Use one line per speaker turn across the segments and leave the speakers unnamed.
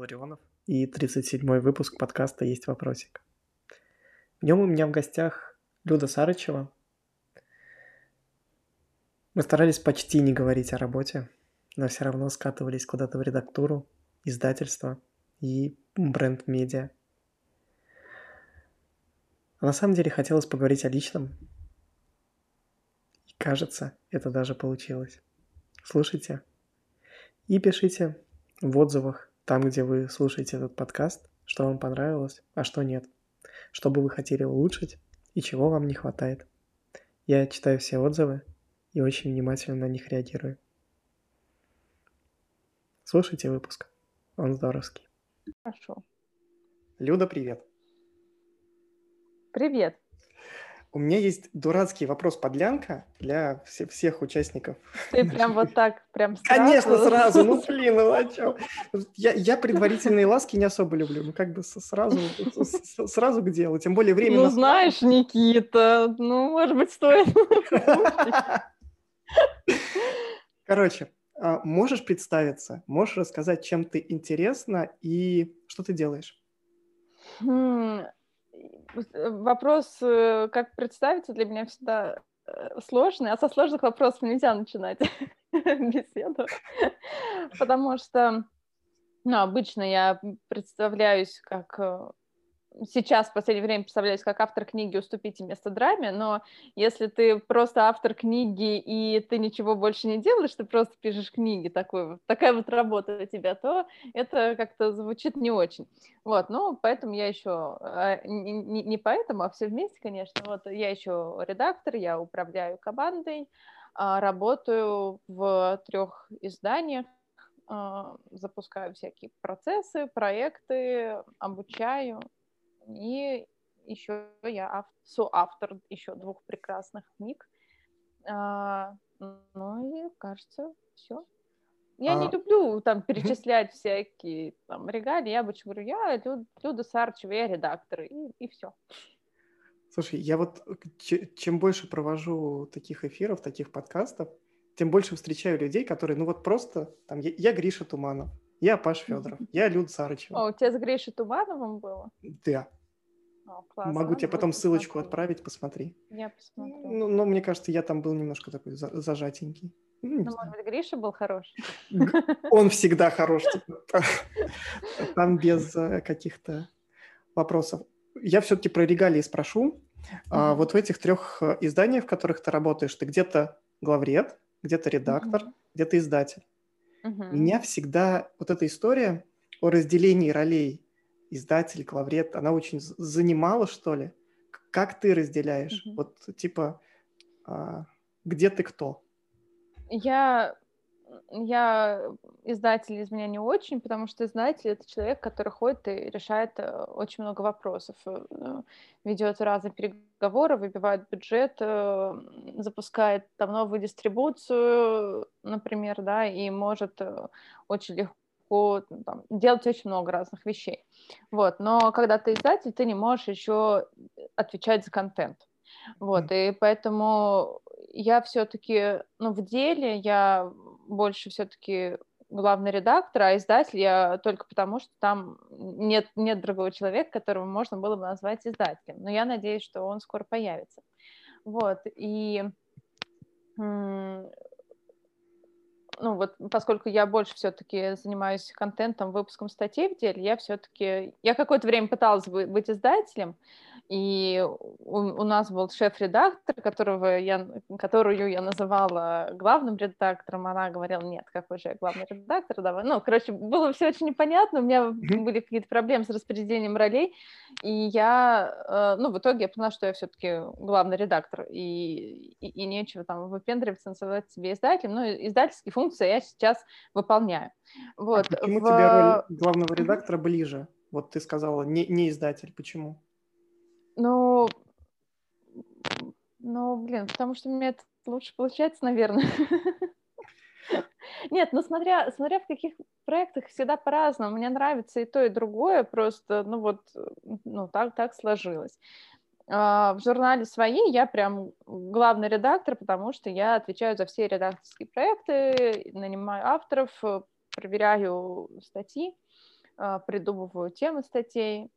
Ларионов и 37-й выпуск подкаста «Есть вопросик». В нем у меня в гостях Люда Сарычева. Мы старались почти не говорить о работе, но все равно скатывались куда-то в редактуру, издательство и бренд-медиа. А на самом деле хотелось поговорить о личном. И кажется, это даже получилось. Слушайте и пишите в отзывах там, где вы слушаете этот подкаст, что вам понравилось, а что нет, что бы вы хотели улучшить и чего вам не хватает. Я читаю все отзывы и очень внимательно на них реагирую. Слушайте выпуск, он здоровский.
Хорошо.
Люда, привет.
Привет.
У меня есть дурацкий вопрос подлянка для все, всех участников.
Ты прям вот так, прям
сразу? Конечно, сразу. Ну, блин, ну о чем? Я, я предварительные ласки не особо люблю. Ну, как бы сразу, сразу к делу. Тем более время...
Ну, знаешь, Никита, ну, может быть, стоит.
Короче, а, можешь представиться? Можешь рассказать, чем ты интересна и что ты делаешь?
Э, вопрос, э, как представиться, для меня всегда э, сложный, а со сложных вопросов нельзя начинать беседу, потому что ну, обычно я представляюсь как сейчас в последнее время представляюсь как автор книги «Уступите место драме», но если ты просто автор книги и ты ничего больше не делаешь, ты просто пишешь книги, такой, такая вот работа у тебя, то это как-то звучит не очень. Вот, ну, поэтому я еще, а, не, не поэтому, а все вместе, конечно, вот я еще редактор, я управляю командой, а, работаю в трех изданиях, а, запускаю всякие процессы, проекты, обучаю, и еще я соавтор еще двух прекрасных книг. А, ну и кажется, все. Я а... не люблю там перечислять всякие там регалии. Я обычно говорю, я Люд, Люда Сарчева, я редактор, и, и все.
Слушай, я вот чем больше провожу таких эфиров, таких подкастов, тем больше встречаю людей, которые, ну вот просто, там, я, я Гриша Туманов, я Паш Федоров, я Люд Сарычева.
О, у тебя с Гришей Тумановым было?
Да. О, Могу тебе потом ссылочку отправить, посмотри.
Я посмотрю.
Ну, но мне кажется, я там был немножко такой зажатенький.
Ну, ну может быть, Гриша был хорош?
Он всегда хорош. Типа. Там без э, каких-то вопросов. Я все-таки про регалии спрошу. А вот в этих трех э, изданиях, в которых ты работаешь, ты где-то главред, где-то редактор, где-то издатель. Меня всегда вот эта история о разделении ролей издатель, главред, она очень занимала, что ли? Как ты разделяешь? Mm-hmm. Вот, типа, а, где ты кто?
Я, я издатель из меня не очень, потому что издатель — это человек, который ходит и решает э, очень много вопросов, э, ведет разные переговоры, выбивает бюджет, э, запускает там новую дистрибуцию, например, да, и может очень легко легко там, делать очень много разных вещей. Вот. Но когда ты издатель, ты не можешь еще отвечать за контент. Вот, и поэтому я все-таки, ну, в деле я больше все-таки главный редактор, а издатель я только потому, что там нет, нет другого человека, которого можно было бы назвать издателем. Но я надеюсь, что он скоро появится. Вот, и ну вот поскольку я больше все-таки занимаюсь контентом, выпуском статей в деле, я все-таки, я какое-то время пыталась быть издателем, и у, у нас был шеф-редактор, которого я, которую я называла главным редактором. Она говорила, нет, какой же я главный редактор, давай. Ну, короче, было все очень непонятно, у меня были какие-то проблемы с распределением ролей, и я, э, ну, в итоге я поняла, что я все-таки главный редактор, и, и, и нечего там выпендриваться, называть себе издателем, но издательские функции я сейчас выполняю. Вот.
А почему в... тебе роль главного редактора ближе? Вот ты сказала, не, не издатель, почему?
Ну, ну, блин, потому что мне это лучше получается, наверное. Нет, ну смотря, смотря в каких проектах всегда по-разному. Мне нравится и то, и другое, просто, ну вот, ну так, так сложилось. А, в журнале «Свои» я прям главный редактор, потому что я отвечаю за все редакторские проекты, нанимаю авторов, проверяю статьи. придумываю темы статей,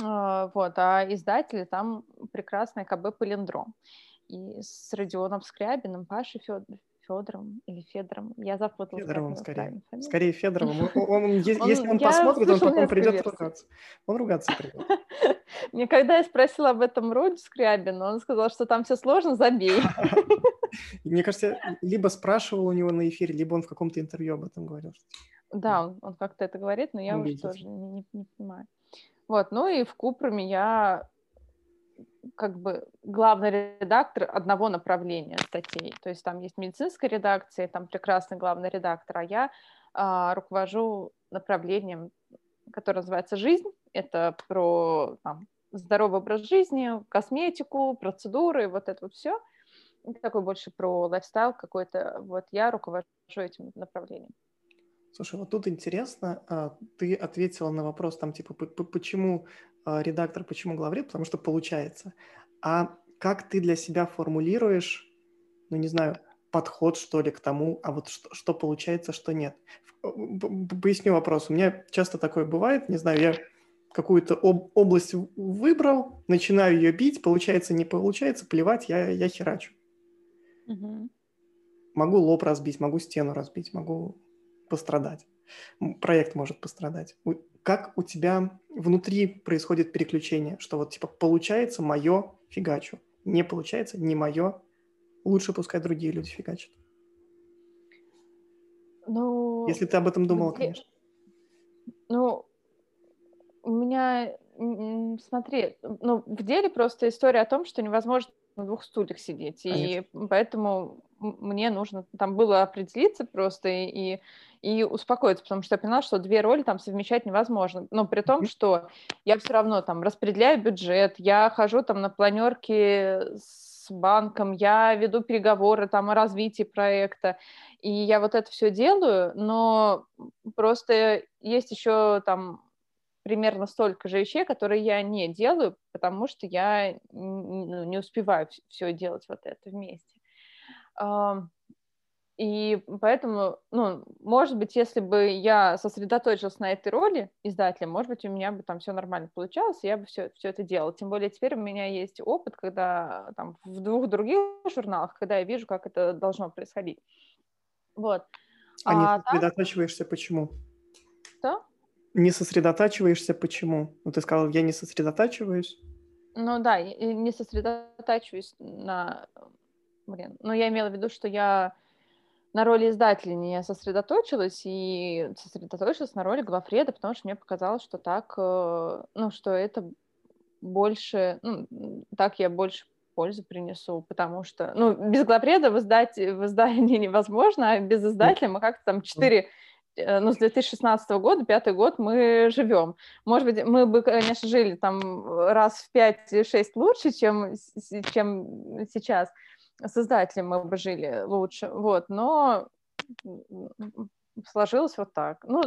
вот, а издатели там прекрасный КБ «Полиндром». И с Родионом Скрябиным, Пашей Федор, Федором или Федором. Я запуталась.
Федоровым скорее. Скорее Федоровым. Он, он, если он посмотрит, он потом придет ругаться. Он ругаться придет.
Мне когда я спросила об этом Роде Скрябину, он сказал, что там все сложно, забей.
Мне кажется, либо спрашивал у него на эфире, либо он в каком-то интервью об этом говорил.
Да, он, он как-то это говорит, но я уже тоже не понимаю. Вот, ну и в Купраме я как бы главный редактор одного направления статей. То есть там есть медицинская редакция, там прекрасный главный редактор, а я а, руковожу направлением, которое называется «Жизнь». Это про там, здоровый образ жизни, косметику, процедуры, вот это вот все. Такой больше про лайфстайл какой-то. Вот я руковожу этим направлением.
Слушай, вот тут интересно, а, ты ответила на вопрос там типа, почему а, редактор, почему главред, потому что получается. А как ты для себя формулируешь, ну не знаю, подход что ли к тому, а вот что, что получается, что нет? Поясню вопрос. У меня часто такое бывает, не знаю, я какую-то об, область выбрал, начинаю ее бить, получается, не получается, плевать, я, я херачу. Угу. Могу лоб разбить, могу стену разбить, могу пострадать. Проект может пострадать как у тебя внутри происходит переключение, что вот типа получается мое фигачу, не получается не мое, лучше пускай другие люди фигачат.
Ну,
Если ты об этом думала, где... конечно.
Ну, у меня, смотри, ну, в деле просто история о том, что невозможно на двух стульях сидеть, конечно. и поэтому мне нужно там было определиться просто и, и успокоиться, потому что я поняла, что две роли там совмещать невозможно. Но при том, что я все равно там распределяю бюджет, я хожу там на планерки с банком, я веду переговоры там о развитии проекта, и я вот это все делаю, но просто есть еще там примерно столько же вещей, которые я не делаю, потому что я ну, не успеваю все делать вот это вместе. И поэтому, ну, может быть, если бы я сосредоточилась на этой роли издателя, может быть, у меня бы там все нормально получалось, и я бы все, все это делала. Тем более теперь у меня есть опыт, когда там в двух других журналах, когда я вижу, как это должно происходить. Вот.
А, а не сосредотачиваешься там... почему?
Что?
Не сосредотачиваешься почему? Ну, ты сказал, я не сосредотачиваюсь.
Ну да, не сосредотачиваюсь на блин, ну я имела в виду, что я на роли издателя не сосредоточилась и сосредоточилась на роли главреда, потому что мне показалось, что так, э, ну, что это больше, ну, так я больше пользы принесу, потому что, ну, без главреда в, издать, в издании невозможно, а без издателя мы как-то там четыре э, ну, с 2016 года, пятый год мы живем. Может быть, мы бы, конечно, жили там раз в пять-шесть лучше, чем, чем сейчас, создателем мы бы жили лучше, вот, но сложилось вот так. Ну,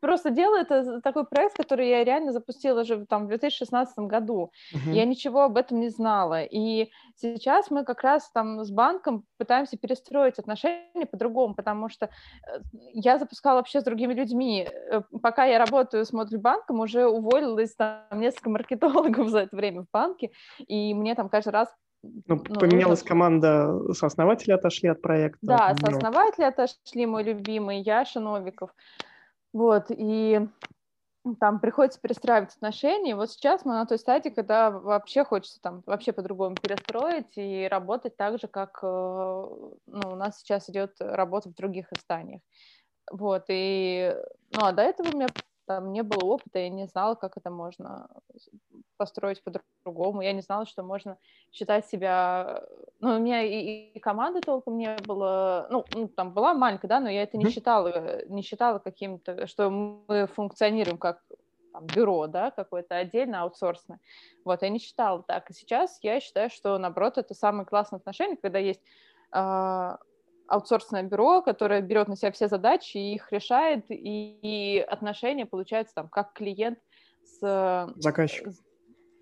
просто дело это такой проект, который я реально запустила уже там в 2016 году. Uh-huh. Я ничего об этом не знала. И сейчас мы как раз там с банком пытаемся перестроить отношения по-другому, потому что э, я запускала вообще с другими людьми. Э, пока я работаю с модуль банком, уже уволилось там несколько маркетологов за это время в банке, и мне там каждый раз
ну, ну, поменялась нужно... команда, сооснователи отошли от проекта.
Да, ну. сооснователи отошли, мой любимый Яша Новиков. Вот, и там приходится перестраивать отношения. Вот сейчас мы на той стадии, когда вообще хочется там вообще по-другому перестроить и работать так же, как э, ну, у нас сейчас идет работа в других изданиях. Вот, и, ну, а до этого у меня там не было опыта, я не знала, как это можно построить по-другому. Я не знала, что можно считать себя... Ну, у меня и, и команды толком не было. Ну, ну, там была маленькая, да, но я это не считала, не считала каким-то, что мы функционируем как там, бюро, да, какое-то отдельно, аутсорсное. Вот, я не считала так. И сейчас я считаю, что, наоборот, это самое классное отношение, когда есть э, аутсорсное бюро, которое берет на себя все задачи и их решает, и, и отношения получаются там как клиент с...
Заказчик.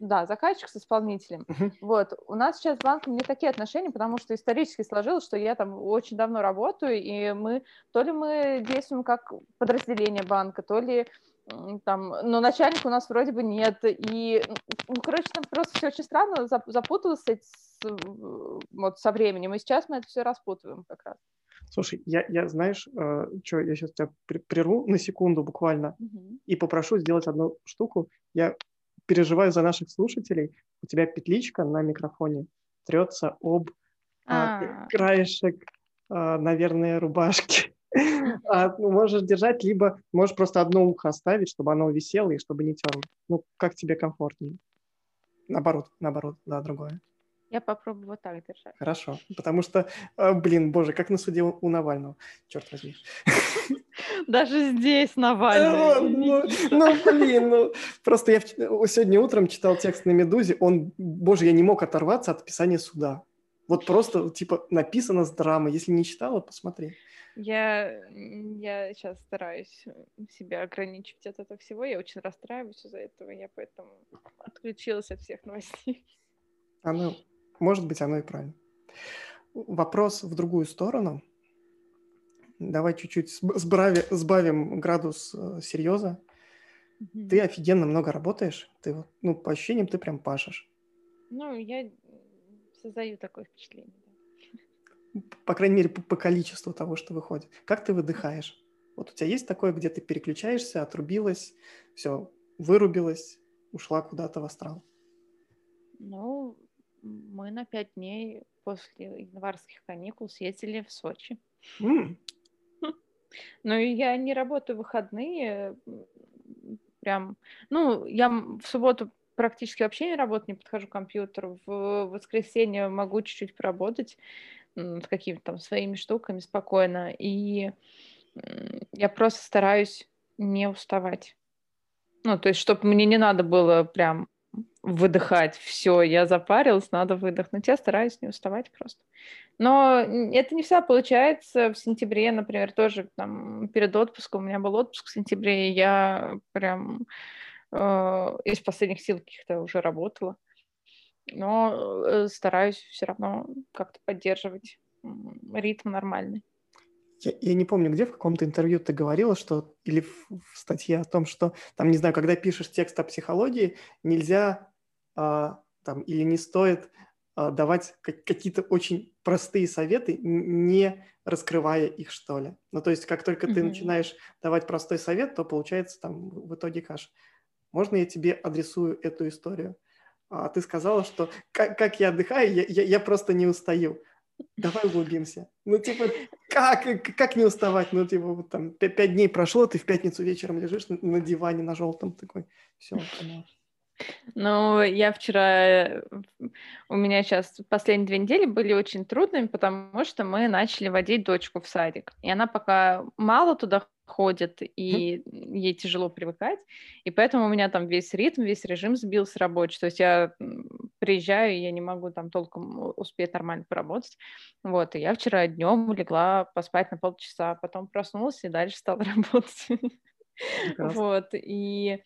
Да, заказчик с исполнителем. Uh-huh. Вот. У нас сейчас с банком не такие отношения, потому что исторически сложилось, что я там очень давно работаю, и мы то ли мы действуем как подразделение банка, то ли там, но начальника у нас вроде бы нет, и, ну, короче, там просто все очень странно, запуталось с, вот со временем, и сейчас мы это все распутываем как раз.
Слушай, я, я знаешь, э, что, я сейчас тебя прерву на секунду буквально угу. и попрошу сделать одну штуку. Я переживаю за наших слушателей. У тебя петличка на микрофоне трется об а, краешек, а, наверное, рубашки. А, ну, можешь держать, либо можешь просто одно ухо оставить, чтобы оно висело и чтобы не терло. Ну, как тебе комфортнее. Наоборот, наоборот, да, другое.
Я попробую вот так держать.
Хорошо, потому что, а, блин, боже, как на суде у Навального, черт возьми.
Даже здесь Навальный.
Ну, ну, блин, ну, просто я сегодня утром читал текст на «Медузе», он, боже, я не мог оторваться от описания суда. Вот просто, типа, написано с драмы. Если не читала, посмотри.
Я, я сейчас стараюсь себя ограничивать от этого всего. Я очень расстраиваюсь из-за этого. Я поэтому отключилась от всех новостей.
Оно, может быть, оно и правильно. Вопрос в другую сторону. Давай чуть-чуть сбрави, сбавим градус э, серьеза. Mm-hmm. Ты офигенно много работаешь. Ты, ну, по ощущениям, ты прям пашешь.
Ну, я создаю такое впечатление.
По крайней мере, по, по количеству того, что выходит. Как ты выдыхаешь? Вот у тебя есть такое, где ты переключаешься, отрубилась, все, вырубилась, ушла куда-то в астрал?
Ну, мы на пять дней после январских каникул съездили в Сочи. Mm. Ну, я не работаю в выходные, прям, ну, я в субботу практически вообще не работаю, не подхожу к компьютеру. В воскресенье могу чуть-чуть поработать с какими-то там своими штуками спокойно. И я просто стараюсь не уставать. Ну, то есть, чтобы мне не надо было прям выдыхать. Все, я запарилась, надо выдохнуть. Я стараюсь не уставать просто. Но это не всегда получается. В сентябре, например, тоже там перед отпуском, у меня был отпуск в сентябре, и я прям э, из последних сил каких-то уже работала. Но э, стараюсь все равно как-то поддерживать ритм нормальный.
Я, я не помню, где в каком-то интервью ты говорила, что или в, в статье о том, что там, не знаю, когда пишешь текст о психологии, нельзя а, там или не стоит а, давать как, какие-то очень простые советы, не раскрывая их, что ли. Ну, то есть, как только mm-hmm. ты начинаешь давать простой совет, то получается там в итоге каша. Можно я тебе адресую эту историю? А ты сказала, что как, как я отдыхаю, я, я, я просто не устаю. Давай углубимся. Ну, типа, как, как не уставать? Ну, типа, вот там пять дней прошло, ты в пятницу вечером лежишь на, на диване на желтом такой. Все, понял.
Ну, я вчера... У меня сейчас последние две недели были очень трудными, потому что мы начали водить дочку в садик. И она пока мало туда ходит, и ей тяжело привыкать. И поэтому у меня там весь ритм, весь режим сбился рабочий. То есть я приезжаю, и я не могу там толком успеть нормально поработать. Вот, и я вчера днем легла поспать на полчаса, потом проснулась и дальше стала работать. Вот, и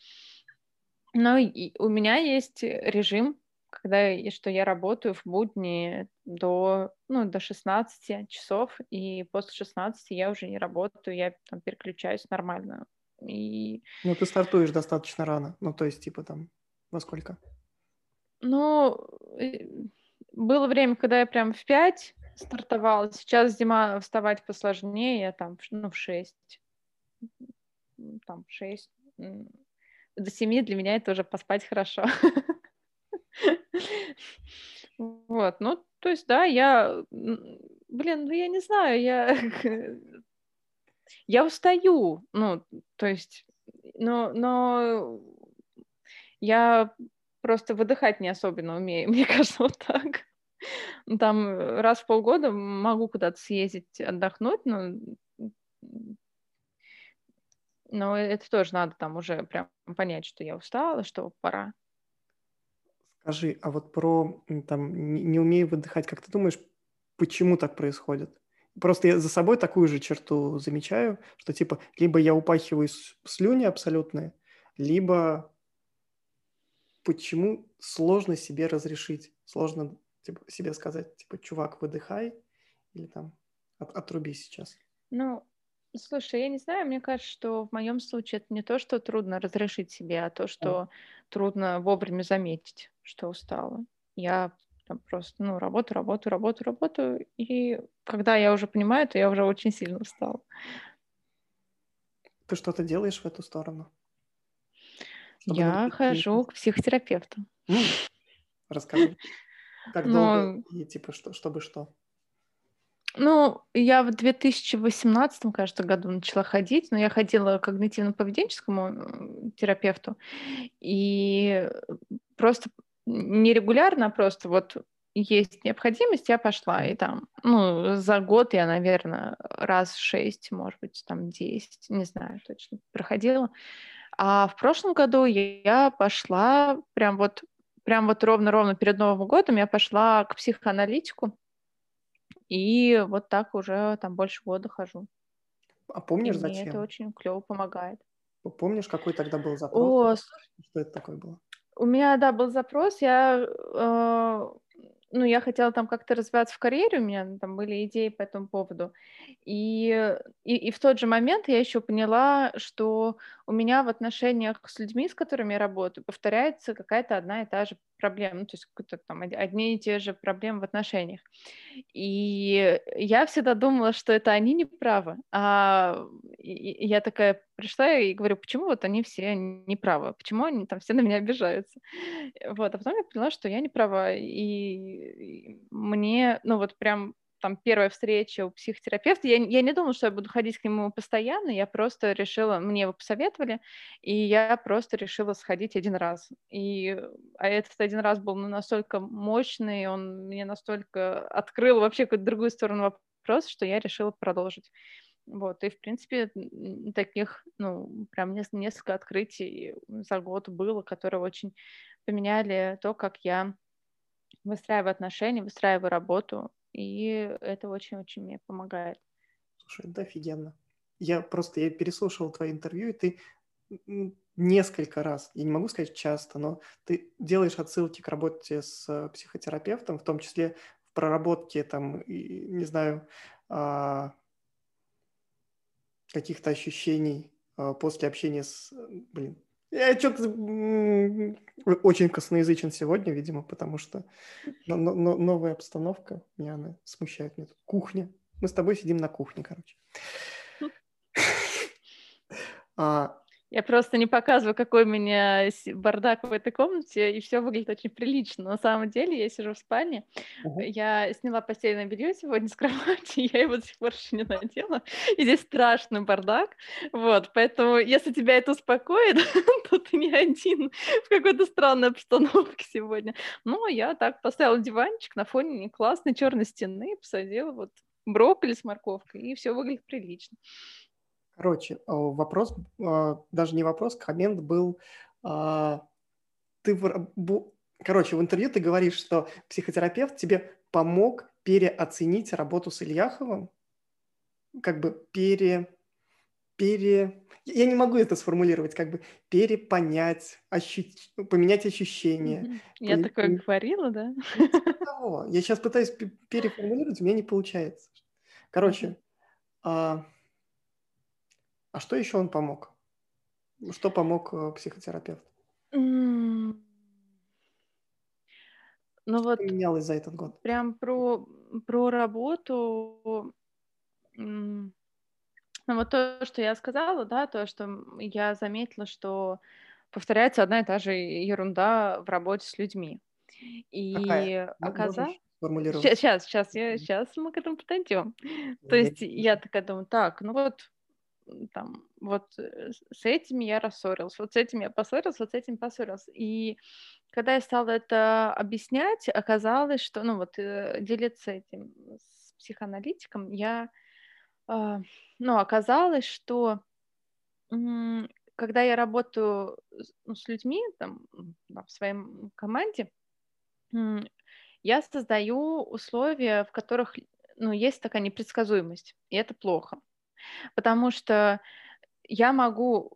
но у меня есть режим, когда и что я работаю в будни до, ну, до 16 часов, и после 16 я уже не работаю, я там переключаюсь нормально. И...
Ну, ты стартуешь достаточно рано, ну, то есть, типа, там, во сколько?
Ну, было время, когда я прям в 5 стартовала, сейчас зима, вставать посложнее, я там, ну, в 6, там, в 6, до семи для меня это уже поспать хорошо. Вот, ну, то есть, да, я, блин, ну, я не знаю, я, я устаю, ну, то есть, но, но я просто выдыхать не особенно умею, мне кажется, вот так. Там раз в полгода могу куда-то съездить, отдохнуть, но но это тоже надо там уже прям понять, что я устала, что пора.
Скажи, а вот про там не умею выдыхать, как ты думаешь, почему так происходит? Просто я за собой такую же черту замечаю, что типа либо я упахиваю слюни абсолютные, либо почему сложно себе разрешить, сложно типа, себе сказать, типа, чувак, выдыхай, или там от, отруби сейчас.
Ну, Слушай, я не знаю, мне кажется, что в моем случае это не то, что трудно разрешить себе, а то, что mm. трудно вовремя заметить, что устала. Я там просто, ну, работаю, работаю, работаю, работаю, и когда я уже понимаю, то я уже очень сильно устала.
Ты что-то делаешь в эту сторону?
Чтобы я хожу к психотерапевту.
Расскажи. Как долго и типа что, чтобы что?
Ну, я в 2018, кажется, году начала ходить, но я ходила к когнитивно-поведенческому терапевту, и просто нерегулярно, просто вот есть необходимость, я пошла, и там, ну, за год я, наверное, раз шесть, может быть, там десять, не знаю точно, проходила. А в прошлом году я пошла прям вот, прям вот ровно-ровно перед Новым годом я пошла к психоаналитику, и вот так уже там больше года хожу.
А помнишь,
и
зачем?
Мне это очень клево помогает.
Помнишь, какой тогда был запрос? О, что это такое было?
У меня, да, был запрос. Я э, ну, я хотела там как-то развиваться в карьере, у меня там были идеи по этому поводу. И, и, и в тот же момент я еще поняла, что у меня в отношениях с людьми, с которыми я работаю, повторяется какая-то одна и та же проблема, ну, то есть там одни и те же проблемы в отношениях. И я всегда думала, что это они не правы. А я такая пришла и говорю, почему вот они все не правы, почему они там все на меня обижаются. Вот, а потом я поняла, что я не права, и мне, ну вот прям там первая встреча у психотерапевта, я, я не думала, что я буду ходить к нему постоянно, я просто решила, мне его посоветовали, и я просто решила сходить один раз. И а этот один раз был ну, настолько мощный, он мне настолько открыл вообще какую-то другую сторону вопроса, что я решила продолжить. Вот, и, в принципе, таких, ну, прям несколько открытий за год было, которые очень поменяли то, как я выстраиваю отношения, выстраиваю работу, и это очень-очень мне помогает.
Слушай, это офигенно. Я просто, я переслушал твое интервью, и ты несколько раз, я не могу сказать часто, но ты делаешь отсылки к работе с э, психотерапевтом, в том числе в проработке, там, и, не знаю, а, каких-то ощущений а, после общения с... Блин, я что-то очень косноязычен сегодня, видимо, потому что новая обстановка меня она смущает. Меня тут кухня. Мы с тобой сидим на кухне, короче.
А, я просто не показываю, какой у меня бардак в этой комнате, и все выглядит очень прилично. На самом деле я сижу в спальне, uh-huh. я сняла постельное белье сегодня с кровати, я его до сих пор еще не надела, и здесь страшный бардак, вот, поэтому если тебя это успокоит, то ты не один в какой-то странной обстановке сегодня. Но я так поставила диванчик на фоне классной черной стены, посадила вот брокколи с морковкой, и все выглядит прилично.
Короче, а, вопрос, а, даже не вопрос, коммент был, а, ты короче, в интервью ты говоришь, что психотерапевт тебе помог переоценить работу с Ильяховым, как бы пере, пере, я не могу это сформулировать, как бы перепонять, ощу... поменять ощущения.
Я такое говорила, да?
Я сейчас пытаюсь переформулировать, у меня не получается. Короче, а что еще он помог? Что помог э, психотерапевт?
Ну вот
менялось за этот год?
Прям про, про работу. Ну вот то, что я сказала, да, то, что я заметила, что повторяется одна и та же ерунда в работе с людьми. И оказалось... Сейчас, сейчас, я, сейчас мы к этому подойдем. То есть я такая думаю, так, ну вот там, вот э, с этими я рассорился, вот с этим я поссорился, вот с этим поссорился. И когда я стала это объяснять, оказалось, что, ну вот, э, делиться этим с психоаналитиком, я, э, ну, оказалось, что когда я работаю ну, с людьми там, в своей команде, я создаю условия, в которых ну, есть такая непредсказуемость, и это плохо. Потому что я могу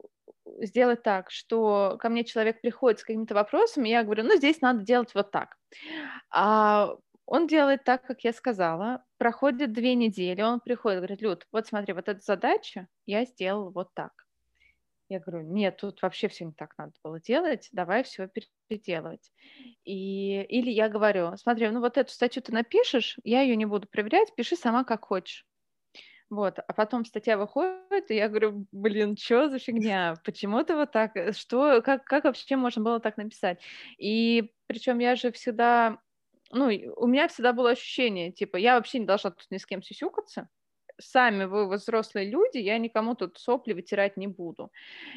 сделать так, что ко мне человек приходит с какими-то вопросами, и я говорю, ну, здесь надо делать вот так. А Он делает так, как я сказала. Проходит две недели, он приходит, говорит, Люд, вот смотри, вот эта задача я сделал вот так. Я говорю, нет, тут вообще все не так надо было делать, давай все переделывать. И, или я говорю, смотри, ну вот эту статью ты напишешь, я ее не буду проверять, пиши сама как хочешь. Вот, а потом статья выходит, и я говорю, блин, что за фигня? Почему ты вот так? Э, что, как, как вообще можно было так написать? И причем я же всегда, ну, у меня всегда было ощущение, типа, я вообще не должна тут ни с кем сюсюкаться, сами вы взрослые люди, я никому тут сопли вытирать не буду.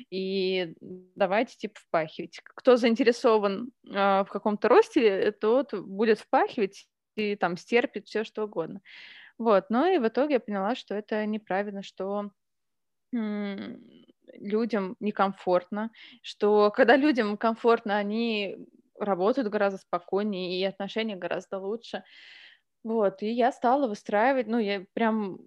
И давайте, типа, впахивать. Кто заинтересован э, в каком-то росте, тот будет впахивать и там стерпит все что угодно. Вот, но и в итоге я поняла, что это неправильно, что людям некомфортно, что когда людям комфортно, они работают гораздо спокойнее, и отношения гораздо лучше. Вот, и я стала выстраивать, ну, я прям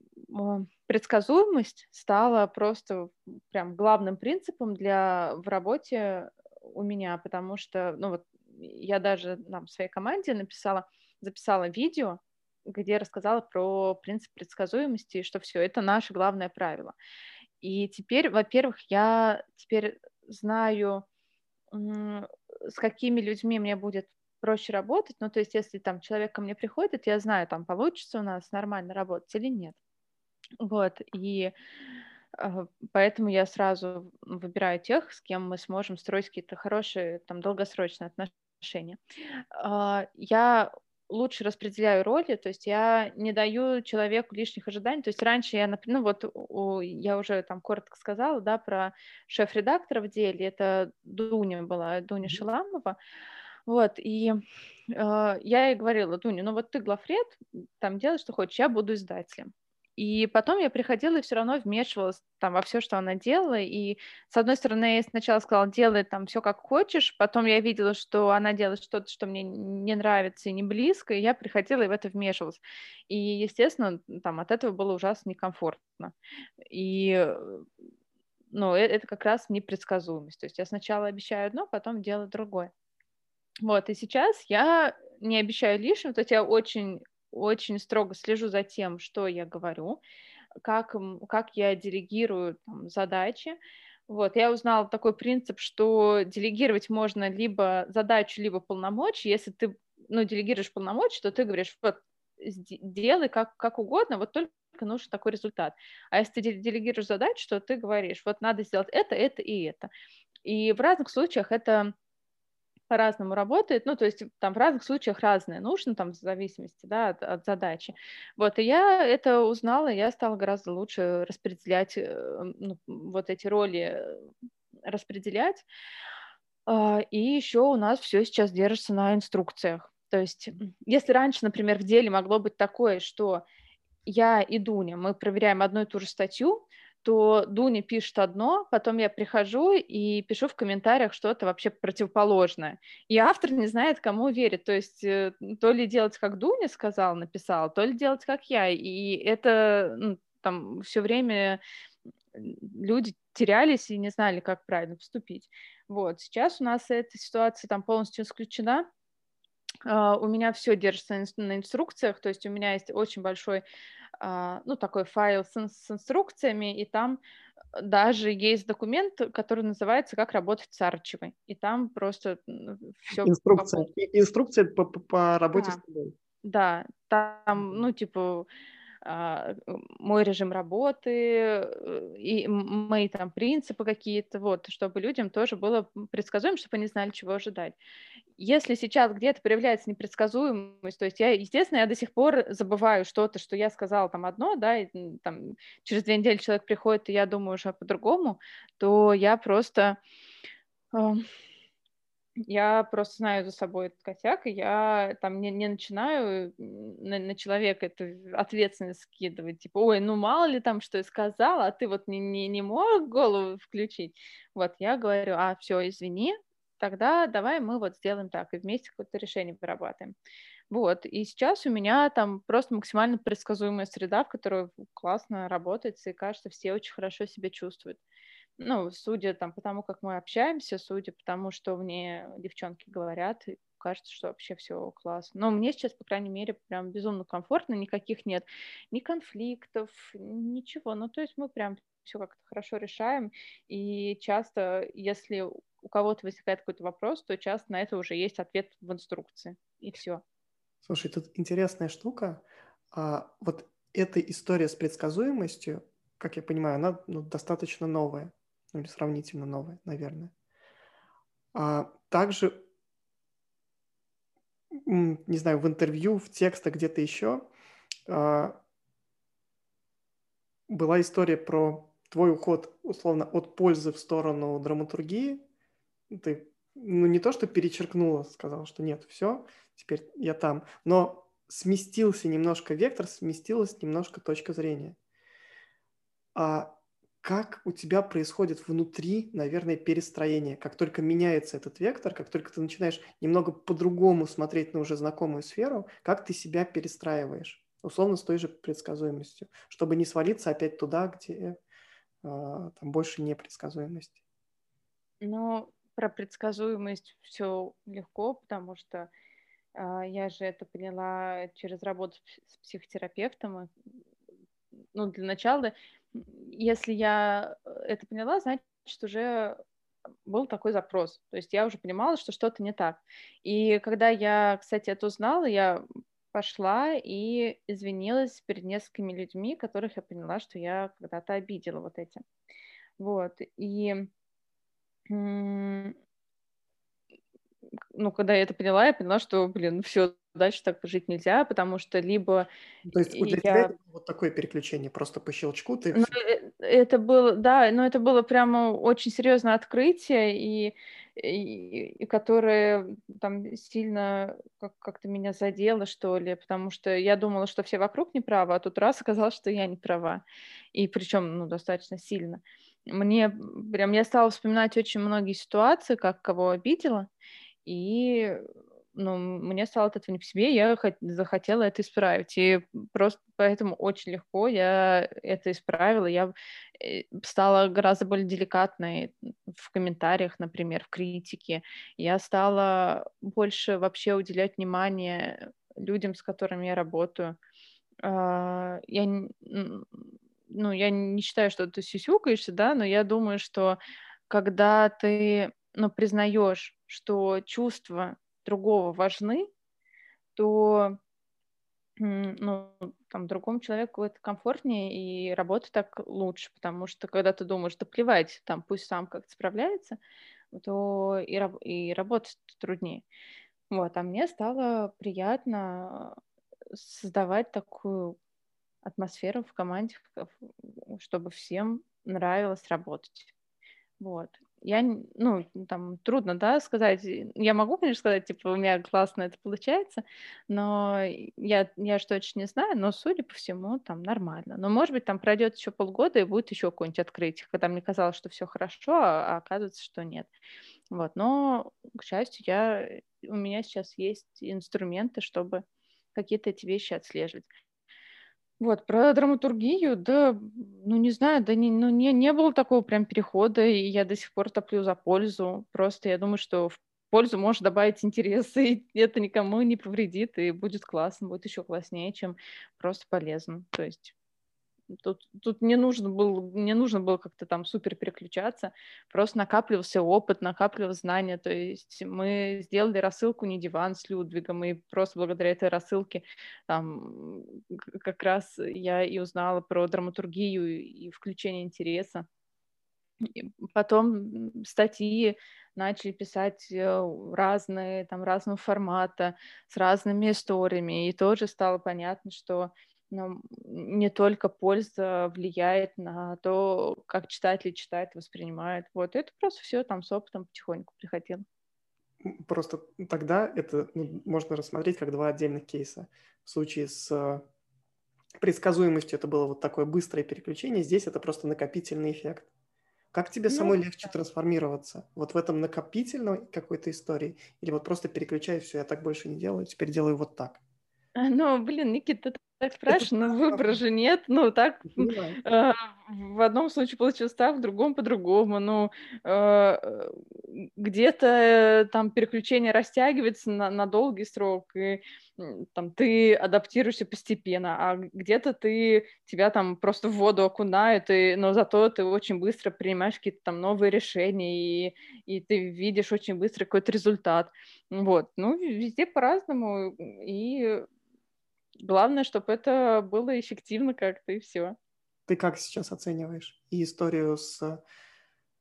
предсказуемость стала просто прям главным принципом для в работе у меня, потому что, ну, вот я даже нам своей команде написала, записала видео, где рассказала про принцип предсказуемости, что все, это наше главное правило. И теперь, во-первых, я теперь знаю, с какими людьми мне будет проще работать. Ну, то есть, если там человек ко мне приходит, я знаю, там, получится у нас нормально работать или нет. Вот, и э, поэтому я сразу выбираю тех, с кем мы сможем строить какие-то хорошие, там, долгосрочные отношения. Э, я лучше распределяю роли, то есть я не даю человеку лишних ожиданий. То есть раньше я, например, ну вот у, я уже там коротко сказала, да, про шеф-редактора в деле, это Дуня была, Дуня Шиламова, вот, и э, я ей говорила, Дуня, ну вот ты главред, там делай, что хочешь, я буду издателем. И потом я приходила и все равно вмешивалась там во все, что она делала. И с одной стороны, я сначала сказала, делай там все как хочешь. Потом я видела, что она делает что-то, что мне не нравится и не близко, и я приходила и в это вмешивалась. И, естественно, там от этого было ужасно некомфортно. И ну, это, это как раз непредсказуемость. То есть я сначала обещаю одно, потом делаю другое. Вот, и сейчас я не обещаю лишнего, то есть я очень очень строго слежу за тем, что я говорю, как, как я делегирую там, задачи. Вот, я узнала такой принцип, что делегировать можно либо задачу, либо полномочия. Если ты ну, делегируешь полномочия, то ты говоришь, вот, делай как, как угодно, вот только нужен такой результат. А если ты делегируешь задачу, то ты говоришь, вот надо сделать это, это и это. И в разных случаях это по-разному работает, ну, то есть там в разных случаях разное нужно, там, в зависимости, да, от, от задачи. Вот, и я это узнала, я стала гораздо лучше распределять, э, ну, вот эти роли э, распределять. А, и еще у нас все сейчас держится на инструкциях. То есть, если раньше, например, в деле могло быть такое, что я и Дуня, мы проверяем одну и ту же статью, то Дуня пишет одно, потом я прихожу и пишу в комментариях что-то вообще противоположное. И автор не знает, кому верит. То есть э, то ли делать, как Дуня сказал, написал, то ли делать, как я. И это ну, там все время люди терялись и не знали, как правильно поступить. Вот. Сейчас у нас эта ситуация там полностью исключена. Uh, у меня все держится на инструкциях, то есть у меня есть очень большой ну, такой файл с, с инструкциями, и там даже есть документ, который называется «Как работать с Арчевой». И там просто все...
Инструкция. По... Инструкция по, по, по работе да. с тобой.
Да, там, ну, типа, а, мой режим работы э, и мои там принципы какие-то, вот, чтобы людям тоже было предсказуемо, чтобы они знали, чего ожидать. Если сейчас где-то появляется непредсказуемость, то есть я, естественно, я до сих пор забываю что-то, что я сказала там одно, да, и там через две недели человек приходит, и я думаю уже по-другому, то я просто я просто знаю за собой этот косяк, и я там не, не начинаю на, на человека эту ответственность скидывать, типа, ой, ну мало ли там, что я сказала, а ты вот не, не, не мог голову включить. Вот, я говорю, а, все, извини, тогда давай мы вот сделаем так, и вместе какое-то решение вырабатываем. Вот, и сейчас у меня там просто максимально предсказуемая среда, в которой классно работает, и кажется, все очень хорошо себя чувствуют ну, судя там по тому, как мы общаемся, судя по тому, что мне девчонки говорят, кажется, что вообще все классно. Но мне сейчас, по крайней мере, прям безумно комфортно, никаких нет ни конфликтов, ничего. Ну, то есть мы прям все как-то хорошо решаем, и часто, если у кого-то возникает какой-то вопрос, то часто на это уже есть ответ в инструкции, и все.
Слушай, тут интересная штука. А, вот эта история с предсказуемостью, как я понимаю, она ну, достаточно новая, ну, или сравнительно новая, наверное. А также, не знаю, в интервью, в текстах где-то еще а, была история про твой уход, условно, от пользы в сторону драматургии. Ты, ну, не то, что перечеркнула, сказала, что нет, все, теперь я там, но сместился немножко вектор, сместилась немножко точка зрения. А как у тебя происходит внутри, наверное, перестроение? Как только меняется этот вектор, как только ты начинаешь немного по-другому смотреть на уже знакомую сферу, как ты себя перестраиваешь? Условно с той же предсказуемостью, чтобы не свалиться опять туда, где э, там больше непредсказуемости.
Ну, про предсказуемость все легко, потому что а, я же это поняла через работу с психотерапевтом. Ну, для начала, если я э, это поняла, значит, уже был такой запрос. То есть я уже понимала, что что-то не так. И когда я, кстати, это узнала, я пошла и извинилась перед несколькими людьми, которых я поняла, что я когда-то обидела вот этим. Вот. И ну, когда я это поняла, я поняла, что, блин, все, дальше так жить нельзя, потому что либо...
Ну, то есть для я... тебя это вот такое переключение, просто по щелчку ты...
Ну, э, это было, да, но это было прямо очень серьезное открытие, и, и, и которое там сильно как- как-то меня задело, что ли, потому что я думала, что все вокруг не правы, а тут раз оказалось, что я не права, и причем, ну, достаточно сильно. Мне прям, я стала вспоминать очень многие ситуации, как кого обидела, и ну, мне стало от этого не по себе, я захотела это исправить. И просто поэтому очень легко я это исправила. Я э, стала гораздо более деликатной в комментариях, например, в критике. Я стала больше вообще уделять внимание людям, с которыми я работаю. А, я, ну, я не считаю, что ты сисюкаешься, да, но я думаю, что когда ты ну, признаешь, что чувства другого важны, то ну, там, другому человеку это комфортнее и работать так лучше, потому что когда ты думаешь, да плевать, там, пусть сам как-то справляется, то и, и работать труднее. Вот, а мне стало приятно создавать такую атмосферу в команде, чтобы всем нравилось работать. Вот я, ну, там, трудно, да, сказать. Я могу, конечно, сказать, типа, у меня классно это получается, но я, я же точно не знаю, но, судя по всему, там нормально. Но, может быть, там пройдет еще полгода, и будет еще какое-нибудь открытие, когда мне казалось, что все хорошо, а, а оказывается, что нет. Вот, но, к счастью, я, у меня сейчас есть инструменты, чтобы какие-то эти вещи отслеживать. Вот, про драматургию, да, ну, не знаю, да не, ну, не, не было такого прям перехода, и я до сих пор топлю за пользу. Просто я думаю, что в пользу может добавить интересы, и это никому не повредит, и будет классно, будет еще класснее, чем просто полезно. То есть Тут, тут не нужно было, не нужно было как-то там супер переключаться, просто накапливался опыт, накапливалось знания, то есть мы сделали рассылку не диван с Людвигом, и просто благодаря этой рассылке там как раз я и узнала про драматургию и включение интереса. Потом статьи начали писать э, разные, там, разного формата, с разными историями, и тоже стало понятно, что но не только польза влияет на то, как читатель читает, воспринимает. Вот это просто все там с опытом потихоньку приходило.
Просто тогда это ну, можно рассмотреть как два отдельных кейса. В случае с э, предсказуемостью это было вот такое быстрое переключение, здесь это просто накопительный эффект. Как тебе ну, самой легче трансформироваться? Вот в этом накопительной какой-то истории? Или вот просто переключаю все, я так больше не делаю, теперь делаю вот так?
Ну, блин, Никита, ты так спрашиваешь, но выбора же нет. Ну, так э, в одном случае получилось так, в другом по-другому. Ну, э, где-то э, там переключение растягивается на, на долгий срок, и там ты адаптируешься постепенно, а где-то ты тебя там просто в воду окунают, и, но зато ты очень быстро принимаешь какие-то там новые решения, и, и ты видишь очень быстро какой-то результат. Вот, ну, везде по-разному, и главное, чтобы это было эффективно как-то, и все.
Ты как сейчас оцениваешь и историю с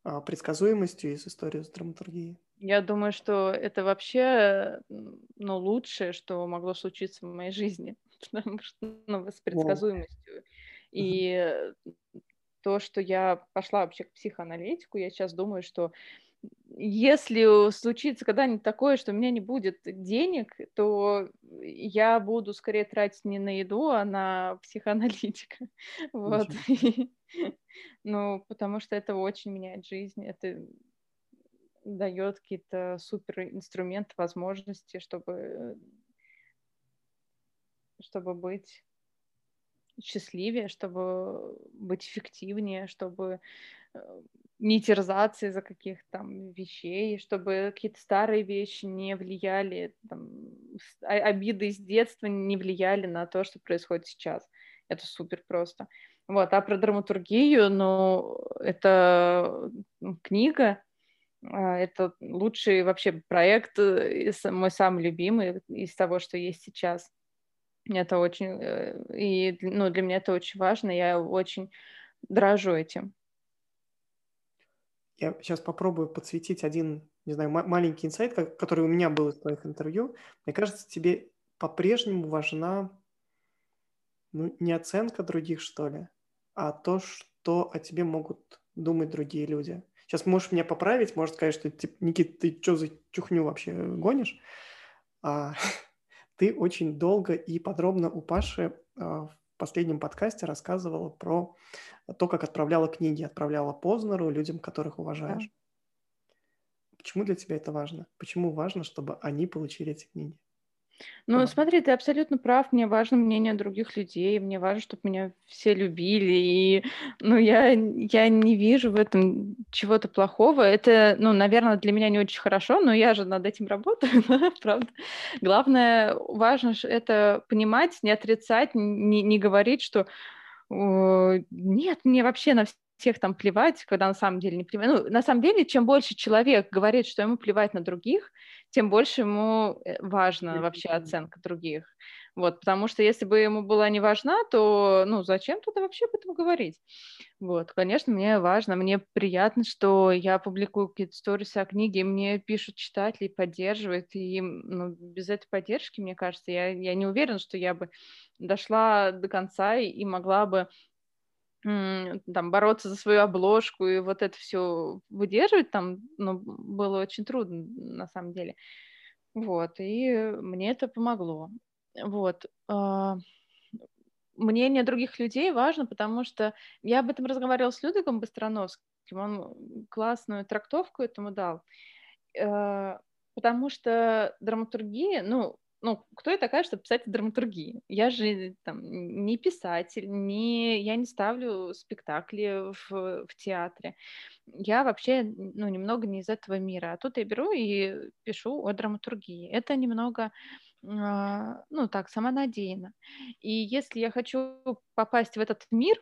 а, предсказуемостью и с историей с драматургией?
Я думаю, что это вообще ну, лучшее, что могло случиться в моей жизни, потому что ну, с предсказуемостью. И то, что я пошла вообще к психоаналитику, я сейчас думаю, что если случится когда-нибудь такое, что у меня не будет денег, то я буду скорее тратить не на еду, а на психоаналитика. Вот. Ну, потому что это очень меняет жизнь. Это дает какие-то супер инструменты, возможности, чтобы, чтобы быть счастливее, чтобы быть эффективнее, чтобы не терзаться из-за каких-то там вещей, чтобы какие-то старые вещи не влияли, там, обиды из детства не влияли на то, что происходит сейчас. Это супер просто. Вот, а про драматургию, ну, это книга, а, это лучший вообще проект, э, мой самый любимый из того, что есть сейчас. Это очень, э, и ну, для меня это очень важно, я очень дрожу этим.
Я сейчас попробую подсветить один, не знаю, маленький инсайт, который у меня был из твоих интервью. Мне кажется, тебе по-прежнему важна ну, не оценка других, что ли, а то, что о тебе могут думать другие люди. Сейчас можешь меня поправить, может сказать, что, типа, Никит, ты что за чухню вообще гонишь? А, ты очень долго и подробно у Паши а, последнем подкасте рассказывала про то, как отправляла книги, отправляла Познеру людям, которых уважаешь. Да. Почему для тебя это важно? Почему важно, чтобы они получили эти книги?
Ну, Ага. смотри, ты абсолютно прав. Мне важно мнение других людей. Мне важно, чтобы меня все любили. И, ну, я, я не вижу в этом чего-то плохого. Это, ну, наверное, для меня не очень хорошо, но я же над этим работаю, правда. Главное, важно это понимать, не отрицать, не, не говорить, что нет, мне вообще на всех там плевать, когда на самом деле не плевать. Ну, на самом деле, чем больше человек говорит, что ему плевать на других, тем больше ему э, важна вообще оценка других. Вот, потому что если бы ему была не важна, то, ну, зачем туда вообще об этом говорить? Вот, конечно, мне важно, мне приятно, что я публикую какие-то сторисы о книге, мне пишут читатели, поддерживают, и ну, без этой поддержки, мне кажется, я, я не уверена, что я бы дошла до конца и, и могла бы там бороться за свою обложку и вот это все выдерживать там, ну, было очень трудно на самом деле. Вот, и мне это помогло. Вот. А, мнение других людей важно, потому что я об этом разговаривала с Людвигом Быстроновским, он классную трактовку этому дал, э, потому что драматургия, ну, ну, кто я такая, чтобы писать драматургии? Я же там не писатель, не, я не ставлю спектакли в, в театре. Я вообще, ну, немного не из этого мира. А тут я беру и пишу о драматургии. Это немного, э, ну, так, самонадеянно. И если я хочу попасть в этот мир,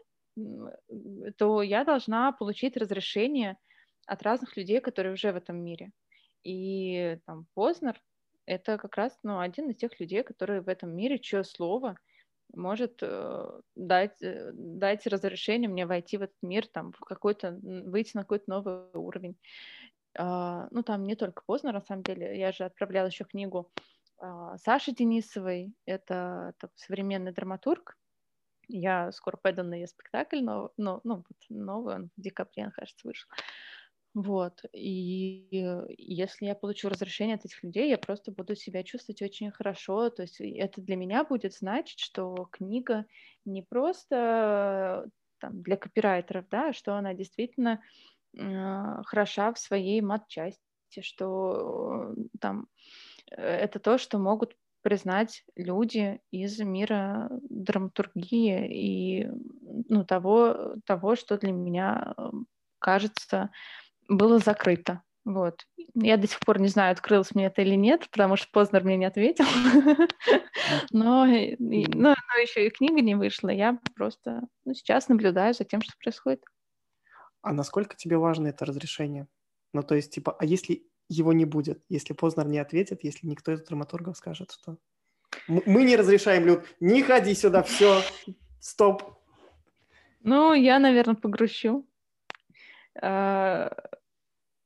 то я должна получить разрешение от разных людей, которые уже в этом мире. И там Познер это как раз ну, один из тех людей, которые в этом мире, чье слово может э, дать, э, дать разрешение мне войти в этот мир, там, в какой-то, выйти на какой-то новый уровень. Э, ну, там не только поздно, на самом деле. Я же отправляла еще книгу э, Саши Денисовой. Это, это современный драматург. Я скоро пойду на ее спектакль, но, но ну, вот новый, он в декабре, кажется, вышел. Вот. И если я получу разрешение от этих людей, я просто буду себя чувствовать очень хорошо. То есть это для меня будет значить, что книга не просто там, для копирайтеров, да, а что она действительно э, хороша в своей матчасти, что там э, это то, что могут признать люди из мира драматургии и ну, того, того, что для меня кажется было закрыто. Вот. Я до сих пор не знаю, открылось мне это или нет, потому что Познер мне не ответил. но, но, но еще и книга не вышла. Я просто ну, сейчас наблюдаю за тем, что происходит.
А насколько тебе важно это разрешение? Ну, то есть, типа, а если его не будет, если Познер не ответит, если никто из драматургов скажет, что мы не разрешаем, Люд, не ходи сюда, все, стоп.
Ну, я, наверное, погрущу.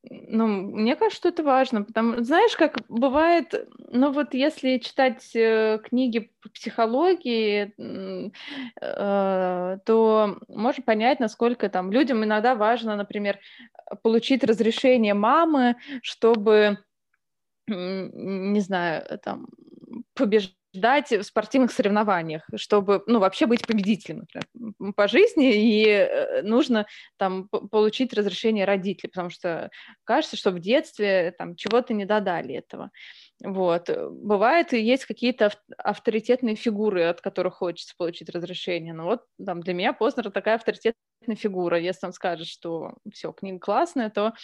Ну, мне кажется, что это важно, потому знаешь, как бывает, ну вот если читать э, книги по психологии, э, то можно понять, насколько там людям иногда важно, например, получить разрешение мамы, чтобы, не знаю, там побежать ждать в спортивных соревнованиях, чтобы, ну, вообще быть победителем например, по жизни, и э, нужно там получить разрешение родителей, потому что кажется, что в детстве там чего-то не додали этого. Вот. Бывает, и есть какие-то авторитетные фигуры, от которых хочется получить разрешение. Но вот там, для меня Познер такая авторитетная фигура. Если он скажет, что все, книга классная, то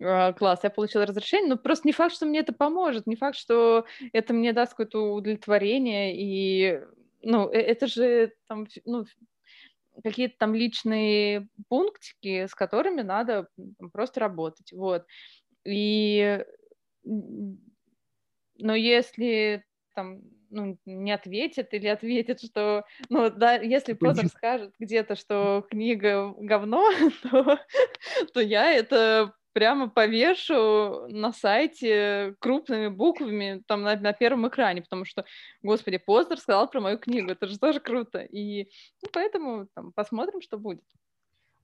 э, класс, я получила разрешение. Но просто не факт, что мне это поможет, не факт, что это мне даст какое-то удовлетворение. И ну, э, это же там, ну, какие-то там личные пунктики, с которыми надо просто работать. Вот. И но если там ну, не ответит или ответит, что, ну, да, если Познер скажет где-то, что книга говно, то, то я это прямо повешу на сайте крупными буквами там на, на первом экране, потому что, господи, Познер сказал про мою книгу, это же тоже круто. И ну, поэтому там, посмотрим, что будет.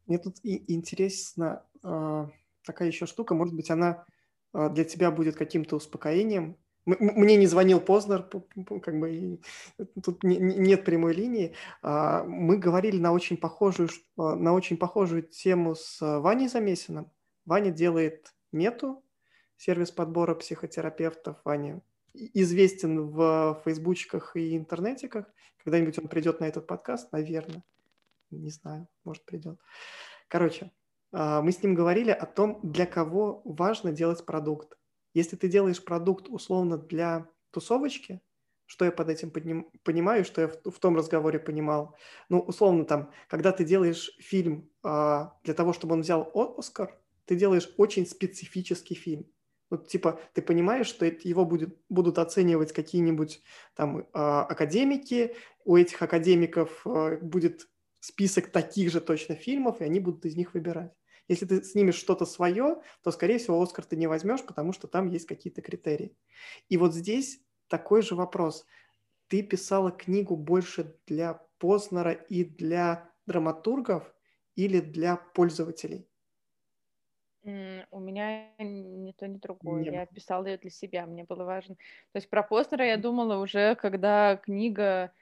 Мне тут и интересно э, такая еще штука, может быть, она э, для тебя будет каким-то успокоением, мне не звонил Познер, как бы тут нет прямой линии. А, мы говорили на очень похожую, а, на очень похожую тему с Ваней Замесиным. Ваня делает мету, сервис подбора психотерапевтов. Ваня известен в фейсбучках и интернетиках. Когда-нибудь он придет на этот подкаст, наверное. Не знаю, может придет. Короче, а, мы с ним говорили о том, для кого важно делать продукт. Если ты делаешь продукт условно для тусовочки, что я под этим подним, понимаю, что я в, в том разговоре понимал. Ну, условно, там, когда ты делаешь фильм а, для того, чтобы он взял Оскар, ты делаешь очень специфический фильм. Ну, типа, ты понимаешь, что его будет, будут оценивать какие-нибудь там а, академики, у этих академиков а, будет список таких же точно фильмов, и они будут из них выбирать. Если ты снимешь что-то свое, то, скорее всего, Оскар ты не возьмешь, потому что там есть какие-то критерии. И вот здесь такой же вопрос. Ты писала книгу больше для Познера и для драматургов или для пользователей?
У меня ни то, ни другое. Нет. Я писала ее для себя, мне было важно. То есть про Познера я думала уже, когда книга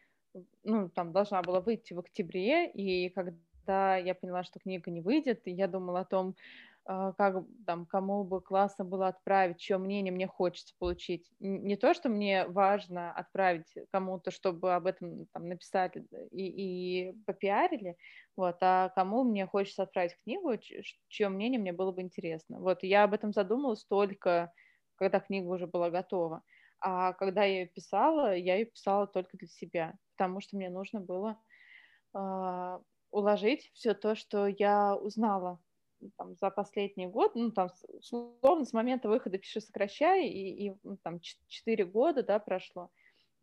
ну, там должна была выйти в октябре, и когда когда я поняла, что книга не выйдет, и я думала о том, а, как там, кому бы классно было отправить, чье мнение мне хочется получить. Не то, что мне важно отправить кому-то, чтобы об этом там, написали и, и попиарили, вот, а кому мне хочется отправить книгу, чье мнение мне было бы интересно. Вот, я об этом задумалась только, когда книга уже была готова. А когда я ее писала, я ее писала только для себя, потому что мне нужно было а, уложить все то, что я узнала там, за последний год, ну, там, условно, с момента выхода «Пиши, сокращай», и, и ну, там, 4 года, да, прошло.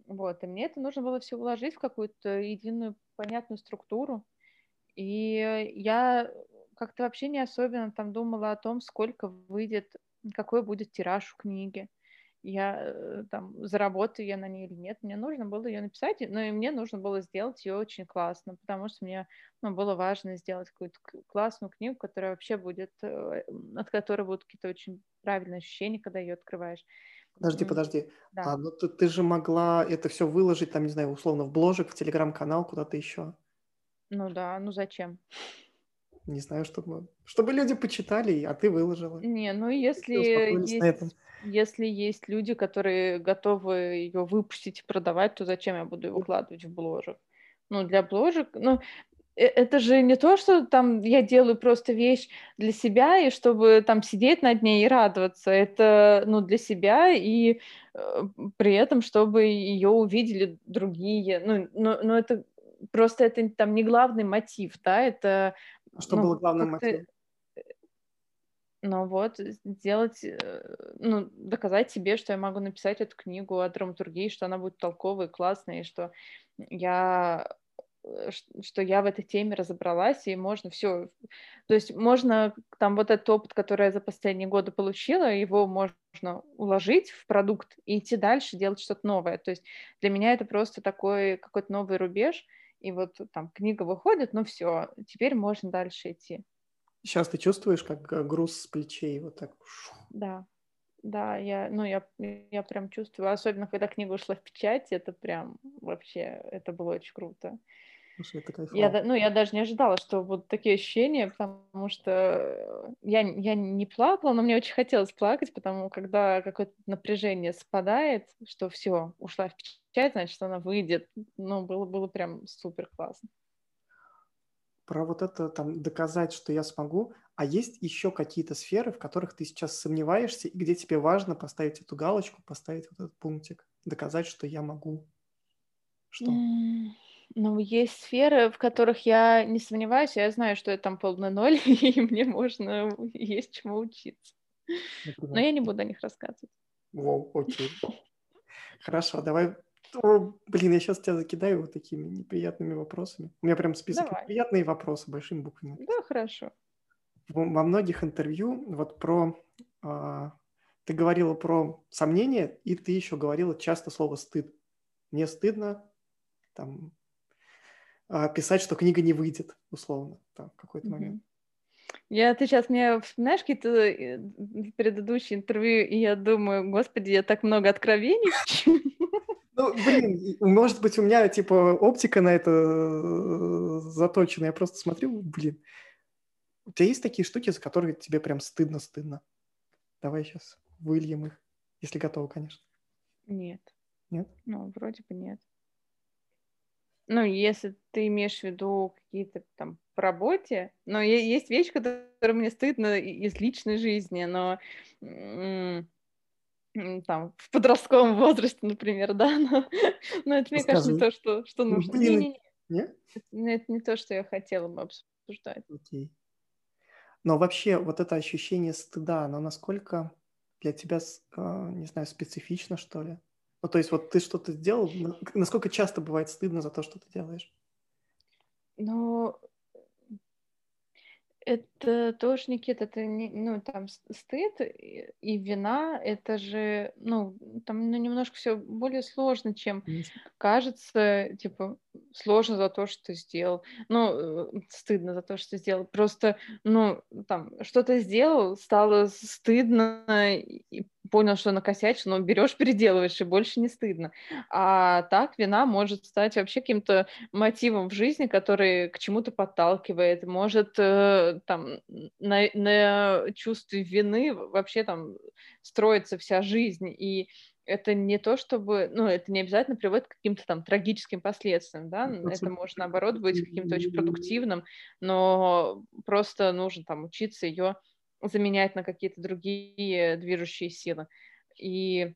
Вот, и мне это нужно было все уложить в какую-то единую понятную структуру. И я как-то вообще не особенно там думала о том, сколько выйдет, какой будет тираж у книги я э, там заработаю я на ней или нет. Мне нужно было ее написать, но и мне нужно было сделать ее очень классно, потому что мне ну, было важно сделать какую-то классную книгу, которая вообще будет, э, от которой будут какие-то очень правильные ощущения, когда ее открываешь.
Подожди, подожди. Да. А, ну ты, ты же могла это все выложить, там, не знаю, условно, в бложек, в телеграм-канал, куда-то еще.
Ну да, ну зачем?
Не знаю, чтобы, чтобы люди почитали, а ты выложила.
Не, ну если есть, если есть люди, которые готовы ее выпустить и продавать, то зачем я буду ее выкладывать в бложек? Ну, для бложек, ну, э, это же не то, что там я делаю просто вещь для себя, и чтобы там сидеть над ней и радоваться. Это, ну, для себя, и э, при этом, чтобы ее увидели другие. Ну, но, но это просто это там не главный мотив, да, это...
Что ну, было главным мотивом?
Ну вот, сделать, э, ну, доказать себе, что я могу написать эту книгу о драматургии, что она будет толковой, классной, и что я э, что я в этой теме разобралась, и можно все... То есть можно там вот этот опыт, который я за последние годы получила, его можно уложить в продукт и идти дальше, делать что-то новое. То есть для меня это просто такой какой-то новый рубеж, и вот там книга выходит, ну все, теперь можно дальше идти.
Сейчас ты чувствуешь, как э, груз с плечей вот так?
Да, да, я, ну, я, я прям чувствую, особенно когда книга ушла в печать, это прям вообще, это было очень круто. Слушай, это я, ну, я даже не ожидала, что будут такие ощущения, потому что я, я не плакала, но мне очень хотелось плакать, потому когда какое-то напряжение спадает, что все, ушла в печать, значит, она выйдет. Ну, было, было прям супер классно
про вот это там доказать, что я смогу, а есть еще какие-то сферы, в которых ты сейчас сомневаешься, и где тебе важно поставить эту галочку, поставить вот этот пунктик, доказать, что я могу.
Что? Ну, есть сферы, в которых я не сомневаюсь, я знаю, что я там полный ноль, и мне можно, есть чему учиться. Например? Но я не буду о них рассказывать.
Воу, окей. Хорошо, давай о, блин, я сейчас тебя закидаю вот такими неприятными вопросами. У меня прям список Давай. неприятные вопросы большими буквами.
Да, хорошо.
Во многих интервью вот про... А, ты говорила про сомнения, и ты еще говорила часто слово «стыд». Мне стыдно там писать, что книга не выйдет, условно, там, в какой-то mm-hmm. момент.
Я, ты сейчас мне вспоминаешь какие-то э, предыдущие интервью, и я думаю, господи, я так много откровений
Ну, блин, может быть, у меня, типа, оптика на это э, заточена. Я просто смотрю, блин. У тебя есть такие штуки, за которые тебе прям стыдно-стыдно? Давай сейчас выльем их, если готова, конечно.
Нет.
Нет?
Ну, вроде бы нет. Ну, если ты имеешь в виду какие-то там по работе, но есть вещи, которые мне стыдно из личной жизни, но там, в подростковом возрасте, например, да, но, но это, мне кажется, не то, что, что ну, нужно.
Не, не, не.
Это, это не то, что я хотела бы обсуждать.
Окей. Но вообще вот это ощущение стыда, оно насколько для тебя, а, не знаю, специфично, что ли? Ну, то есть вот ты что-то сделал, насколько часто бывает стыдно за то, что ты делаешь?
Ну, это тоже, Никита, это не, ну, там стыд и вина, это же, ну, там ну, немножко все более сложно, чем кажется, типа, сложно за то, что ты сделал, ну, э, стыдно за то, что ты сделал, просто, ну, там, что-то сделал, стало стыдно, и понял, что накосячил, но берешь, переделываешь, и больше не стыдно. А так вина может стать вообще каким-то мотивом в жизни, который к чему-то подталкивает, может э, там на, на чувстве вины вообще там строится вся жизнь, и это не то, чтобы, ну, это не обязательно приводит к каким-то там трагическим последствиям, да, это может, наоборот, быть каким-то очень продуктивным, но просто нужно там учиться ее заменять на какие-то другие движущие силы. И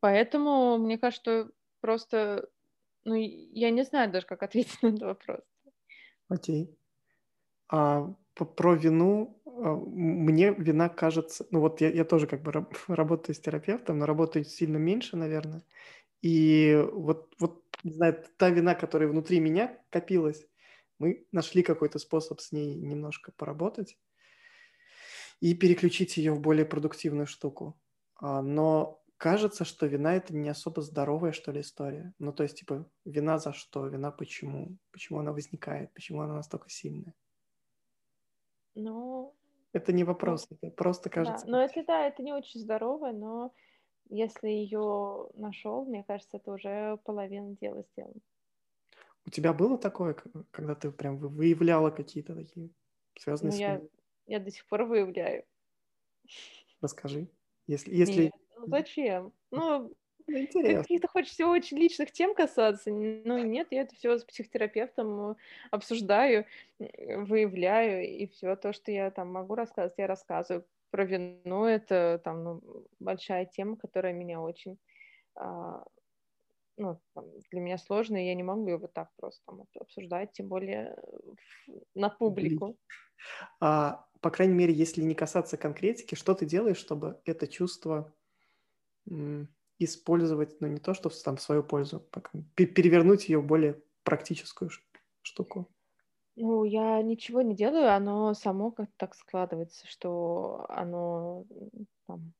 поэтому, мне кажется, что просто, ну, я не знаю даже, как ответить на этот вопрос.
Окей. А про вину, а, мне вина кажется, ну вот я, я тоже как бы работаю с терапевтом, но работаю сильно меньше, наверное. И вот, вот, не знаю, та вина, которая внутри меня копилась, мы нашли какой-то способ с ней немножко поработать и переключить ее в более продуктивную штуку. А, но кажется, что вина это не особо здоровая, что ли, история. Ну, то есть, типа, вина за что, вина почему, почему она возникает, почему она настолько сильная.
Ну...
Это не вопрос, ну, это просто кажется.
Да, но это, да, это не очень здорово, но если ее нашел, мне кажется, это уже половина дела сделана.
У тебя было такое, когда ты прям выявляла какие-то такие связанные
ну, с я, я до сих пор выявляю.
Расскажи. Если, если... Нет,
ну зачем? Ну,
Интересно.
Каких-то хочется очень личных тем касаться. Ну нет, я это все с психотерапевтом обсуждаю, выявляю, и все то, что я там могу рассказывать, я рассказываю. Про вину это там ну, большая тема, которая меня очень а, ну, там, для меня сложно, и я не могу ее вот так просто там, обсуждать, тем более на публику.
А, по крайней мере, если не касаться конкретики, что ты делаешь, чтобы это чувство использовать, ну, не то, что там в свою пользу, перевернуть ее в более практическую штуку?
Ну, я ничего не делаю, оно само как так складывается, что оно там,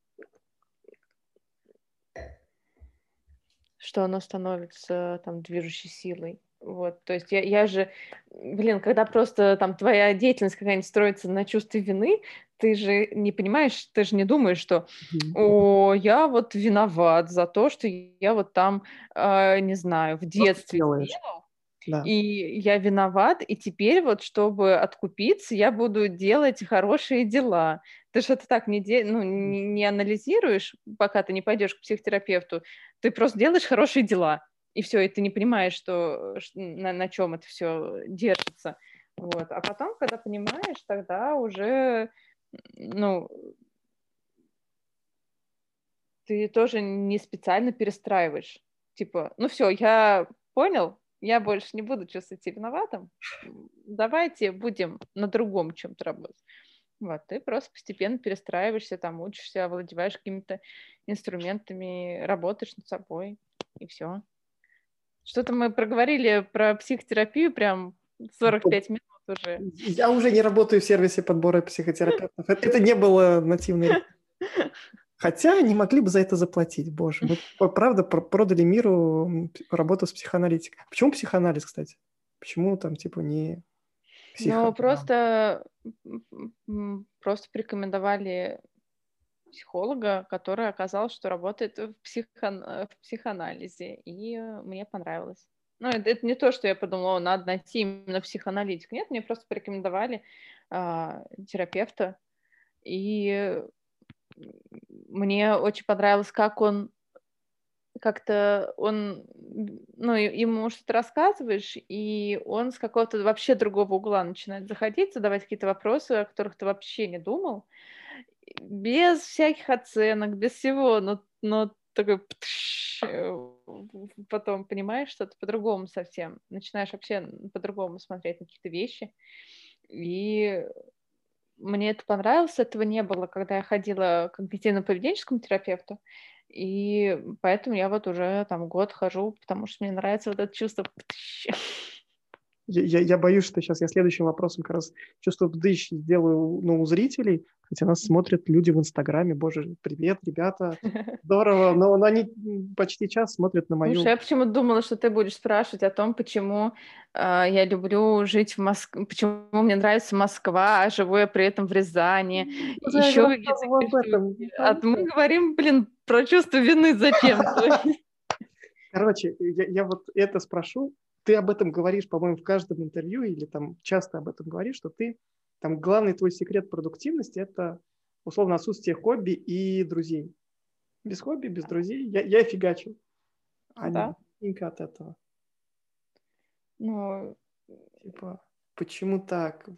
что оно становится там движущей силой. Вот, то есть я, я же, блин, когда просто там твоя деятельность какая-нибудь строится на чувстве вины, ты же не понимаешь, ты же не думаешь, что, о, я вот виноват за то, что я вот там, э, не знаю, в детстве делал, да. и я виноват, и теперь вот, чтобы откупиться, я буду делать хорошие дела. Ты это так не, де... ну, не, не анализируешь, пока ты не пойдешь к психотерапевту, ты просто делаешь хорошие дела, и все, и ты не понимаешь, что, на, на чем это все держится. Вот. А потом, когда понимаешь, тогда уже, ну, ты тоже не специально перестраиваешь. Типа, ну все, я понял, я больше не буду чувствовать себя виноватым. Давайте будем на другом чем-то работать. Вот, ты просто постепенно перестраиваешься, там, учишься, овладеваешь какими-то инструментами, работаешь над собой, и все. Что-то мы проговорили про психотерапию прям 45 минут уже.
Я уже не работаю в сервисе подбора психотерапевтов. Это, не было нативной. Хотя они могли бы за это заплатить, боже. Мы, правда, продали миру работу с психоаналитиком. Почему психоанализ, кстати? Почему там, типа, не
ну, просто, просто порекомендовали психолога, который оказал, что работает в, психо... в психоанализе, и мне понравилось. Ну, это, это не то, что я подумала, надо найти именно психоаналитик. Нет, мне просто порекомендовали а, терапевта, и мне очень понравилось, как он как-то он, ну, ему что-то рассказываешь, и он с какого-то вообще другого угла начинает заходить, задавать какие-то вопросы, о которых ты вообще не думал, без всяких оценок, без всего, но, но такой потом понимаешь что-то по-другому совсем, начинаешь вообще по-другому смотреть на какие-то вещи, и мне это понравилось, этого не было, когда я ходила к когнитивно-поведенческому терапевту, и поэтому я вот уже там год хожу, потому что мне нравится вот это чувство.
Я, я боюсь, что сейчас я следующим вопросом как раз чувство бдыщ сделаю ну, у зрителей, хотя нас смотрят люди в Инстаграме. Боже, привет, ребята, здорово. Но, но они почти час смотрят на мою...
Слушай, я почему думала, что ты будешь спрашивать о том, почему э, я люблю жить в Москве, почему мне нравится Москва, а живу я при этом в Рязани. Ну, Еще А мы говорим, блин, про чувство вины зачем-то.
Короче, я, я вот это спрошу, ты об этом говоришь, по-моему, в каждом интервью или там часто об этом говоришь, что ты там главный твой секрет продуктивности – это условно отсутствие хобби и друзей. Без хобби, без друзей я, я фигачу. А да. не от этого.
Ну,
типа, почему так?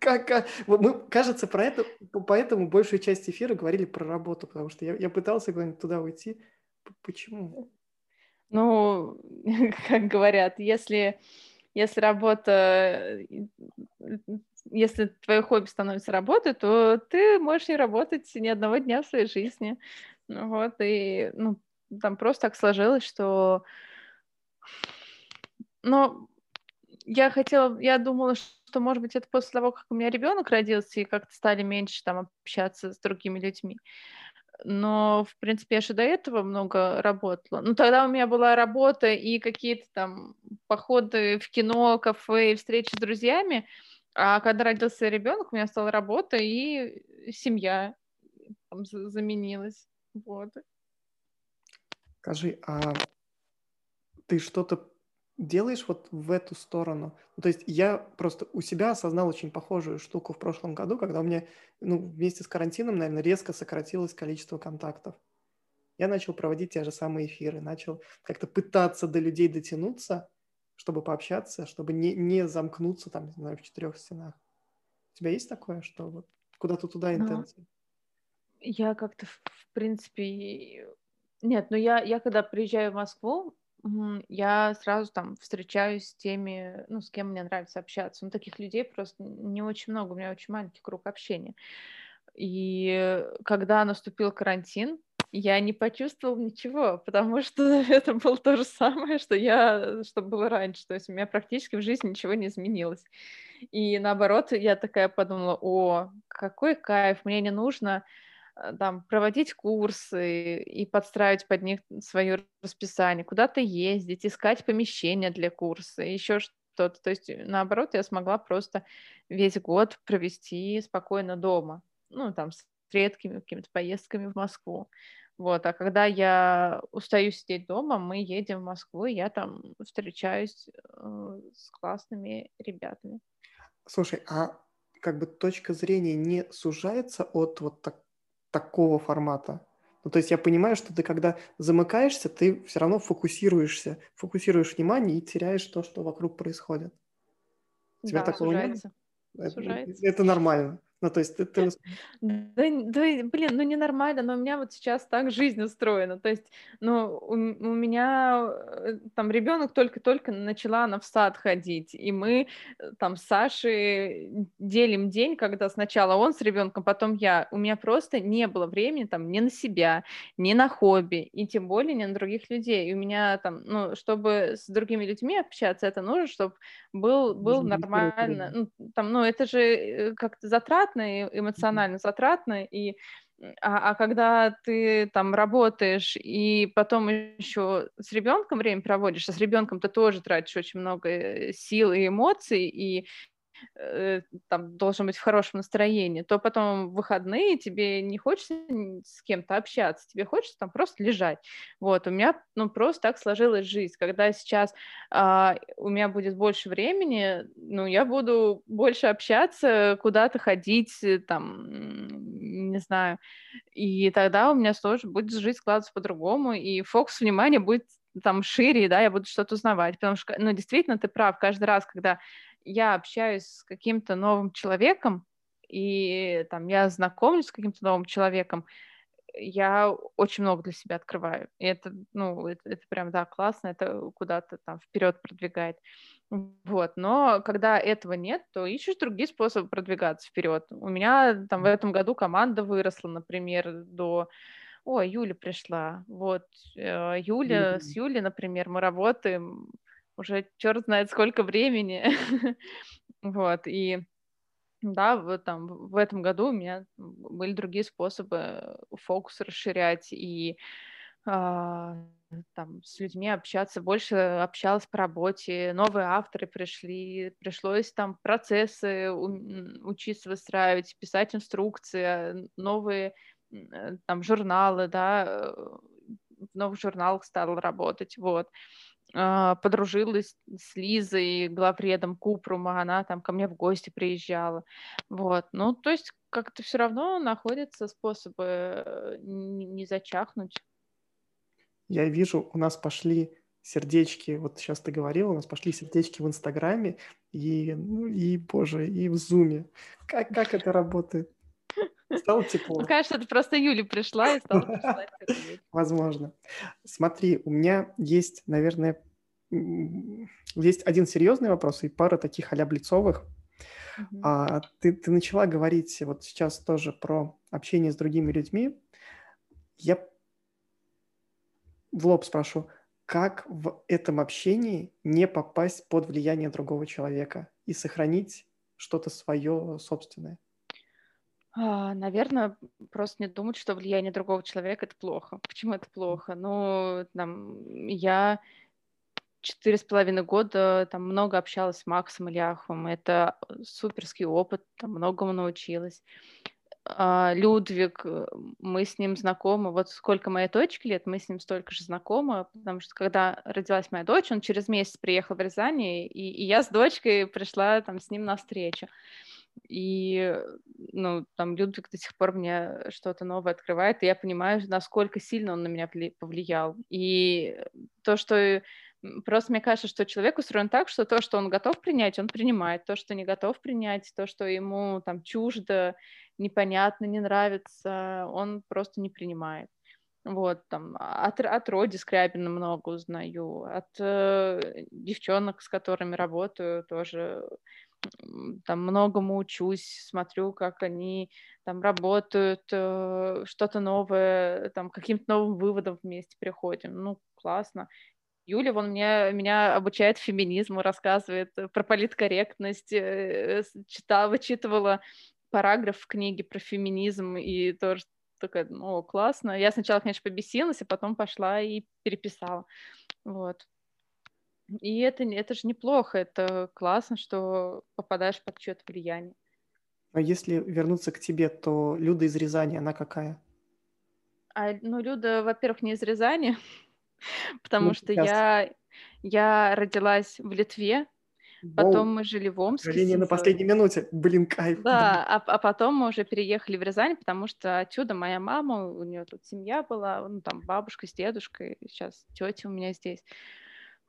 Как, как? Мы, кажется, про это, поэтому большую часть эфира говорили про работу, потому что я, я пытался туда уйти. Почему?
Ну, как говорят, если, если работа, если твое хобби становится работой, то ты можешь не работать ни одного дня в своей жизни. Ну вот, и ну, там просто так сложилось, что... Но я хотела, я думала, что, может быть, это после того, как у меня ребенок родился, и как-то стали меньше там общаться с другими людьми но, в принципе, я же до этого много работала. Ну, тогда у меня была работа и какие-то там походы в кино, кафе, встречи с друзьями, а когда родился ребенок, у меня стала работа и семья там заменилась. Вот.
Скажи, а ты что-то делаешь вот в эту сторону. Ну, то есть я просто у себя осознал очень похожую штуку в прошлом году, когда у меня ну, вместе с карантином, наверное, резко сократилось количество контактов. Я начал проводить те же самые эфиры, начал как-то пытаться до людей дотянуться, чтобы пообщаться, чтобы не, не замкнуться там, не знаю, в четырех стенах. У тебя есть такое, что вот куда-то туда ну, интенция?
Я как-то, в принципе... Нет, но я, я когда приезжаю в Москву, я сразу там встречаюсь с теми, ну, с кем мне нравится общаться. Ну, таких людей просто не очень много, у меня очень маленький круг общения. И когда наступил карантин, я не почувствовал ничего, потому что это было то же самое, что я, что было раньше. То есть у меня практически в жизни ничего не изменилось. И наоборот, я такая подумала, о, какой кайф, мне не нужно там проводить курсы и подстраивать под них свое расписание, куда-то ездить, искать помещение для курса, еще что-то. То есть, наоборот, я смогла просто весь год провести спокойно дома. Ну, там, с редкими какими-то поездками в Москву. Вот, а когда я устаю сидеть дома, мы едем в Москву, и я там встречаюсь э, с классными ребятами.
Слушай, а как бы точка зрения не сужается от вот так, такого формата? Ну, то есть я понимаю, что ты когда замыкаешься, ты все равно фокусируешься, фокусируешь внимание и теряешь то, что вокруг происходит.
У тебя да, такого сужается.
нет? Сужается. Это, это нормально. Ну, то есть ты... ты...
Да, да, блин, ну ненормально, но у меня вот сейчас так жизнь устроена. То есть, ну, у, у меня э, там ребенок только-только начала она в сад ходить, и мы э, там с Сашей делим день, когда сначала он с ребенком, потом я. У меня просто не было времени там ни на себя, ни на хобби, и тем более ни на других людей. И у меня там, ну, чтобы с другими людьми общаться, это нужно, чтобы был, был нормально, ну, там, ну, это же э, как-то затрат затратно, и эмоционально затратно, и а, а когда ты там работаешь и потом еще с ребенком время проводишь, а с ребенком ты тоже тратишь очень много э, сил и эмоций, и там должен быть в хорошем настроении, то потом выходные тебе не хочется с кем-то общаться, тебе хочется там просто лежать. Вот, у меня, ну, просто так сложилась жизнь. Когда сейчас а, у меня будет больше времени, ну, я буду больше общаться, куда-то ходить, э, там, не знаю, и тогда у меня тоже будет жизнь складываться по-другому, и фокус внимания будет там шире, да, я буду что-то узнавать, потому что, ну, действительно, ты прав, каждый раз, когда я общаюсь с каким-то новым человеком, и там я знакомлюсь с каким-то новым человеком, я очень много для себя открываю. И это, ну, это, это прям, да, классно, это куда-то там вперед продвигает. Вот, но когда этого нет, то ищешь другие способы продвигаться вперед. У меня там в этом году команда выросла, например, до Ой, Юля пришла. Вот, э, Юля, mm-hmm. с Юлей, например, мы работаем уже черт знает сколько времени. вот, и да, вот там в этом году у меня были другие способы фокус расширять и а, там с людьми общаться, больше общалась по работе, новые авторы пришли, пришлось там процессы учиться выстраивать, писать инструкции, новые там журналы, да, э, в новых журналах стала работать, вот. А, подружилась с Лизой, главредом Купрума, она там ко мне в гости приезжала. Вот. Ну, то есть как-то все равно находятся способы э, не зачахнуть.
Я вижу, у нас пошли сердечки, вот сейчас ты говорила, у нас пошли сердечки в Инстаграме и, ну, и, боже, и в Зуме. Как, как это работает? Стало тепло.
Ну, конечно, это просто Юля пришла и стала присылать
Возможно. Смотри, у меня есть, наверное, есть один серьезный вопрос и пара таких а блицовых. Uh-huh. А, ты, ты начала говорить вот сейчас тоже про общение с другими людьми. Я в лоб спрошу, как в этом общении не попасть под влияние другого человека и сохранить что-то свое собственное?
А, наверное, просто не думать, что влияние другого человека это плохо. Почему это плохо? Ну, там, я четыре с половиной года там много общалась с Максом Ильяховым. Это суперский опыт, там многому научилась. А, Людвиг, э, мы с ним знакомы. Вот сколько моей дочке лет, мы с ним столько же знакомы, потому что когда родилась моя дочь, он через месяц приехал в Рязань, и, и я с дочкой пришла там с ним на встречу. И, ну, там Людвиг до сих пор мне что-то новое открывает, и я понимаю, насколько сильно он на меня повлиял. И то, что Просто мне кажется, что человек устроен так, что то, что он готов принять, он принимает. То, что не готов принять, то, что ему там чуждо, непонятно, не нравится, он просто не принимает. Вот, там, от, от Роди Скрябина много узнаю, от э, девчонок, с которыми работаю, тоже там многому учусь, смотрю, как они там работают, э, что-то новое, там, каким-то новым выводом вместе приходим. Ну, классно. Юля, вон меня, меня обучает феминизму, рассказывает про политкорректность, э, читала, вычитывала параграф в книге про феминизм, и тоже такая, ну, классно. Я сначала, конечно, побесилась, а потом пошла и переписала. Вот. И это, это же неплохо, это классно, что попадаешь под чье-то влияние.
А если вернуться к тебе, то Люда из Рязани, она какая?
А, ну, Люда, во-первых, не из Рязани, потому ну, что я, я родилась в Литве, Потом мы жили в Омске.
Откровение на последней минуте. Блин, кайф.
Да, а, а потом мы уже переехали в Рязань, потому что отсюда моя мама, у нее тут семья была, ну там бабушка с дедушкой, сейчас тетя у меня здесь.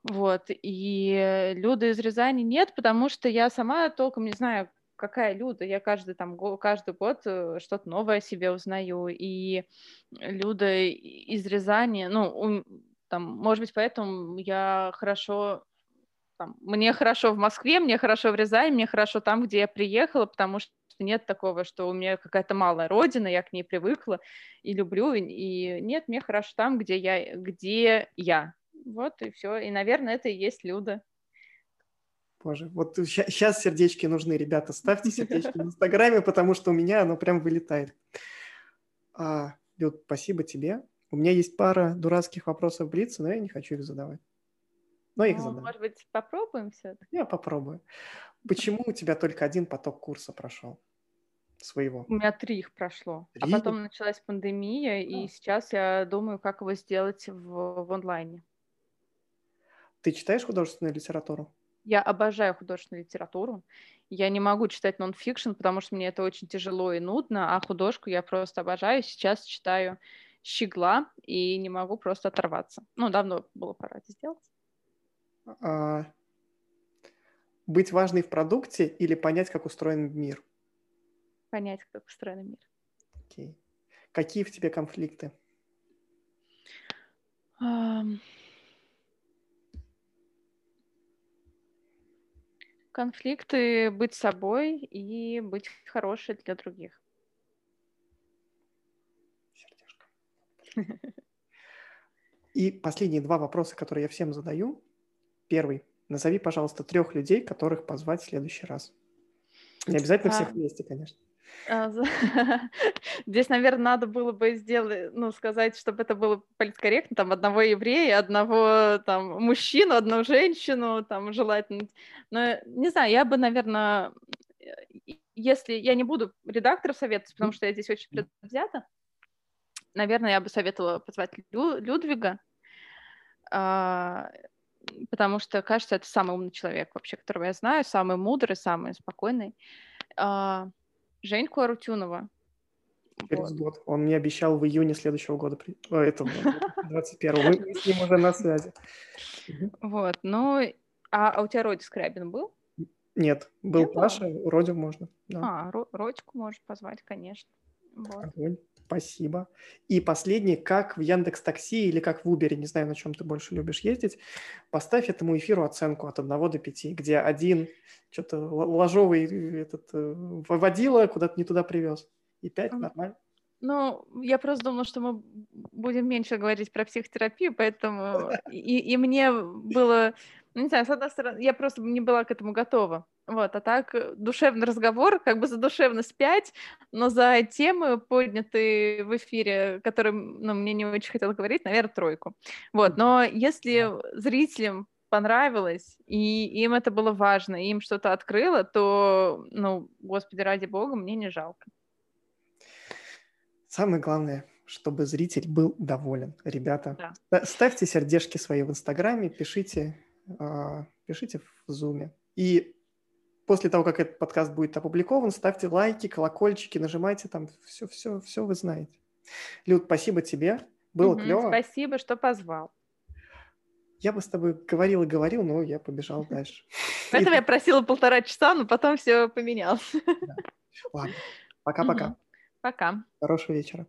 Вот, и Люда из Рязани нет, потому что я сама толком не знаю, какая Люда. Я каждый, там, каждый год э, что-то новое о себе узнаю. И Люда из Рязани, ну, там, может быть, поэтому я хорошо там, мне хорошо в Москве, мне хорошо в Рязани, мне хорошо там, где я приехала, потому что нет такого, что у меня какая-то малая родина, я к ней привыкла и люблю, и нет, мне хорошо там, где я, где я. Вот и все. И, наверное, это и есть Люда.
Боже, вот сейчас сердечки нужны, ребята. Ставьте сердечки в Инстаграме, потому что у меня оно прям вылетает. А, Люд, спасибо тебе. У меня есть пара дурацких вопросов Блица, но я не хочу их задавать. Но их ну, задам.
Может быть, попробуем все
Я попробую. Почему у тебя только один поток курса прошел? Своего.
У меня три их прошло. А три? А потом началась пандемия, а. и сейчас я думаю, как его сделать в, в онлайне.
Ты читаешь художественную литературу?
Я обожаю художественную литературу. Я не могу читать нон-фикшн, потому что мне это очень тяжело и нудно, а художку я просто обожаю. Сейчас читаю «Щегла» и не могу просто оторваться. Ну, давно было пора это сделать
а, быть важной в продукте или понять, как устроен мир?
Понять, как устроен мир.
Окей. Какие в тебе конфликты?
Um... Конфликты быть собой и быть хорошей для других.
Сердечко. И последние два вопроса, которые я всем задаю. Первый. Назови, пожалуйста, трех людей, которых позвать в следующий раз. Не обязательно а... всех вместе, конечно. А,
здесь, наверное, надо было бы сделать, ну, сказать, чтобы это было политкорректно, там, одного еврея, одного, там, мужчину, одну женщину, там, желательно. Но, не знаю, я бы, наверное, если я не буду редакторов советовать, потому что я здесь очень предвзята, наверное, я бы советовала позвать Лю- Людвига, а, потому что, кажется, это самый умный человек вообще, которого я знаю, самый мудрый, самый спокойный. Женьку Арутюнова.
Через вот. год. Он мне обещал в июне следующего года, О, этого 21 Мы с ним уже на связи.
Вот, ну, а, у тебя Роди Скрябин был?
Нет, был Нет, Паша, Родю можно.
Да. А, Родьку можешь позвать, конечно. Вот.
Огонь. Спасибо. И последний, как в Яндекс Такси или как в Uber, не знаю, на чем ты больше любишь ездить, поставь этому эфиру оценку от 1 до 5, где один что-то ложовый этот э, водила куда-то не туда привез, и 5 нормально.
Ну, я просто думала, что мы будем меньше говорить про психотерапию, поэтому и, и мне было ну, не знаю, с одной стороны, я просто не была к этому готова. Вот, а так э, душевный разговор, как бы за душевность 5, но за темы, поднятые в эфире, которые ну, мне не очень хотелось говорить, наверное, тройку. Вот, но если зрителям понравилось, и им это было важно, и им что-то открыло, то, ну, господи, ради бога, мне не жалко.
Самое главное, чтобы зритель был доволен. Ребята, да. ставьте сердечки свои в Инстаграме, пишите а, пишите в Zoom. И после того, как этот подкаст будет опубликован, ставьте лайки, колокольчики, нажимайте там, все-все, все вы знаете. Люд, спасибо тебе, было угу, клево.
Спасибо, что позвал.
Я бы с тобой говорил и говорил, но я побежал дальше.
Поэтому я просила полтора часа, но потом все поменялось.
Ладно, пока-пока.
Пока.
Хорошего вечера.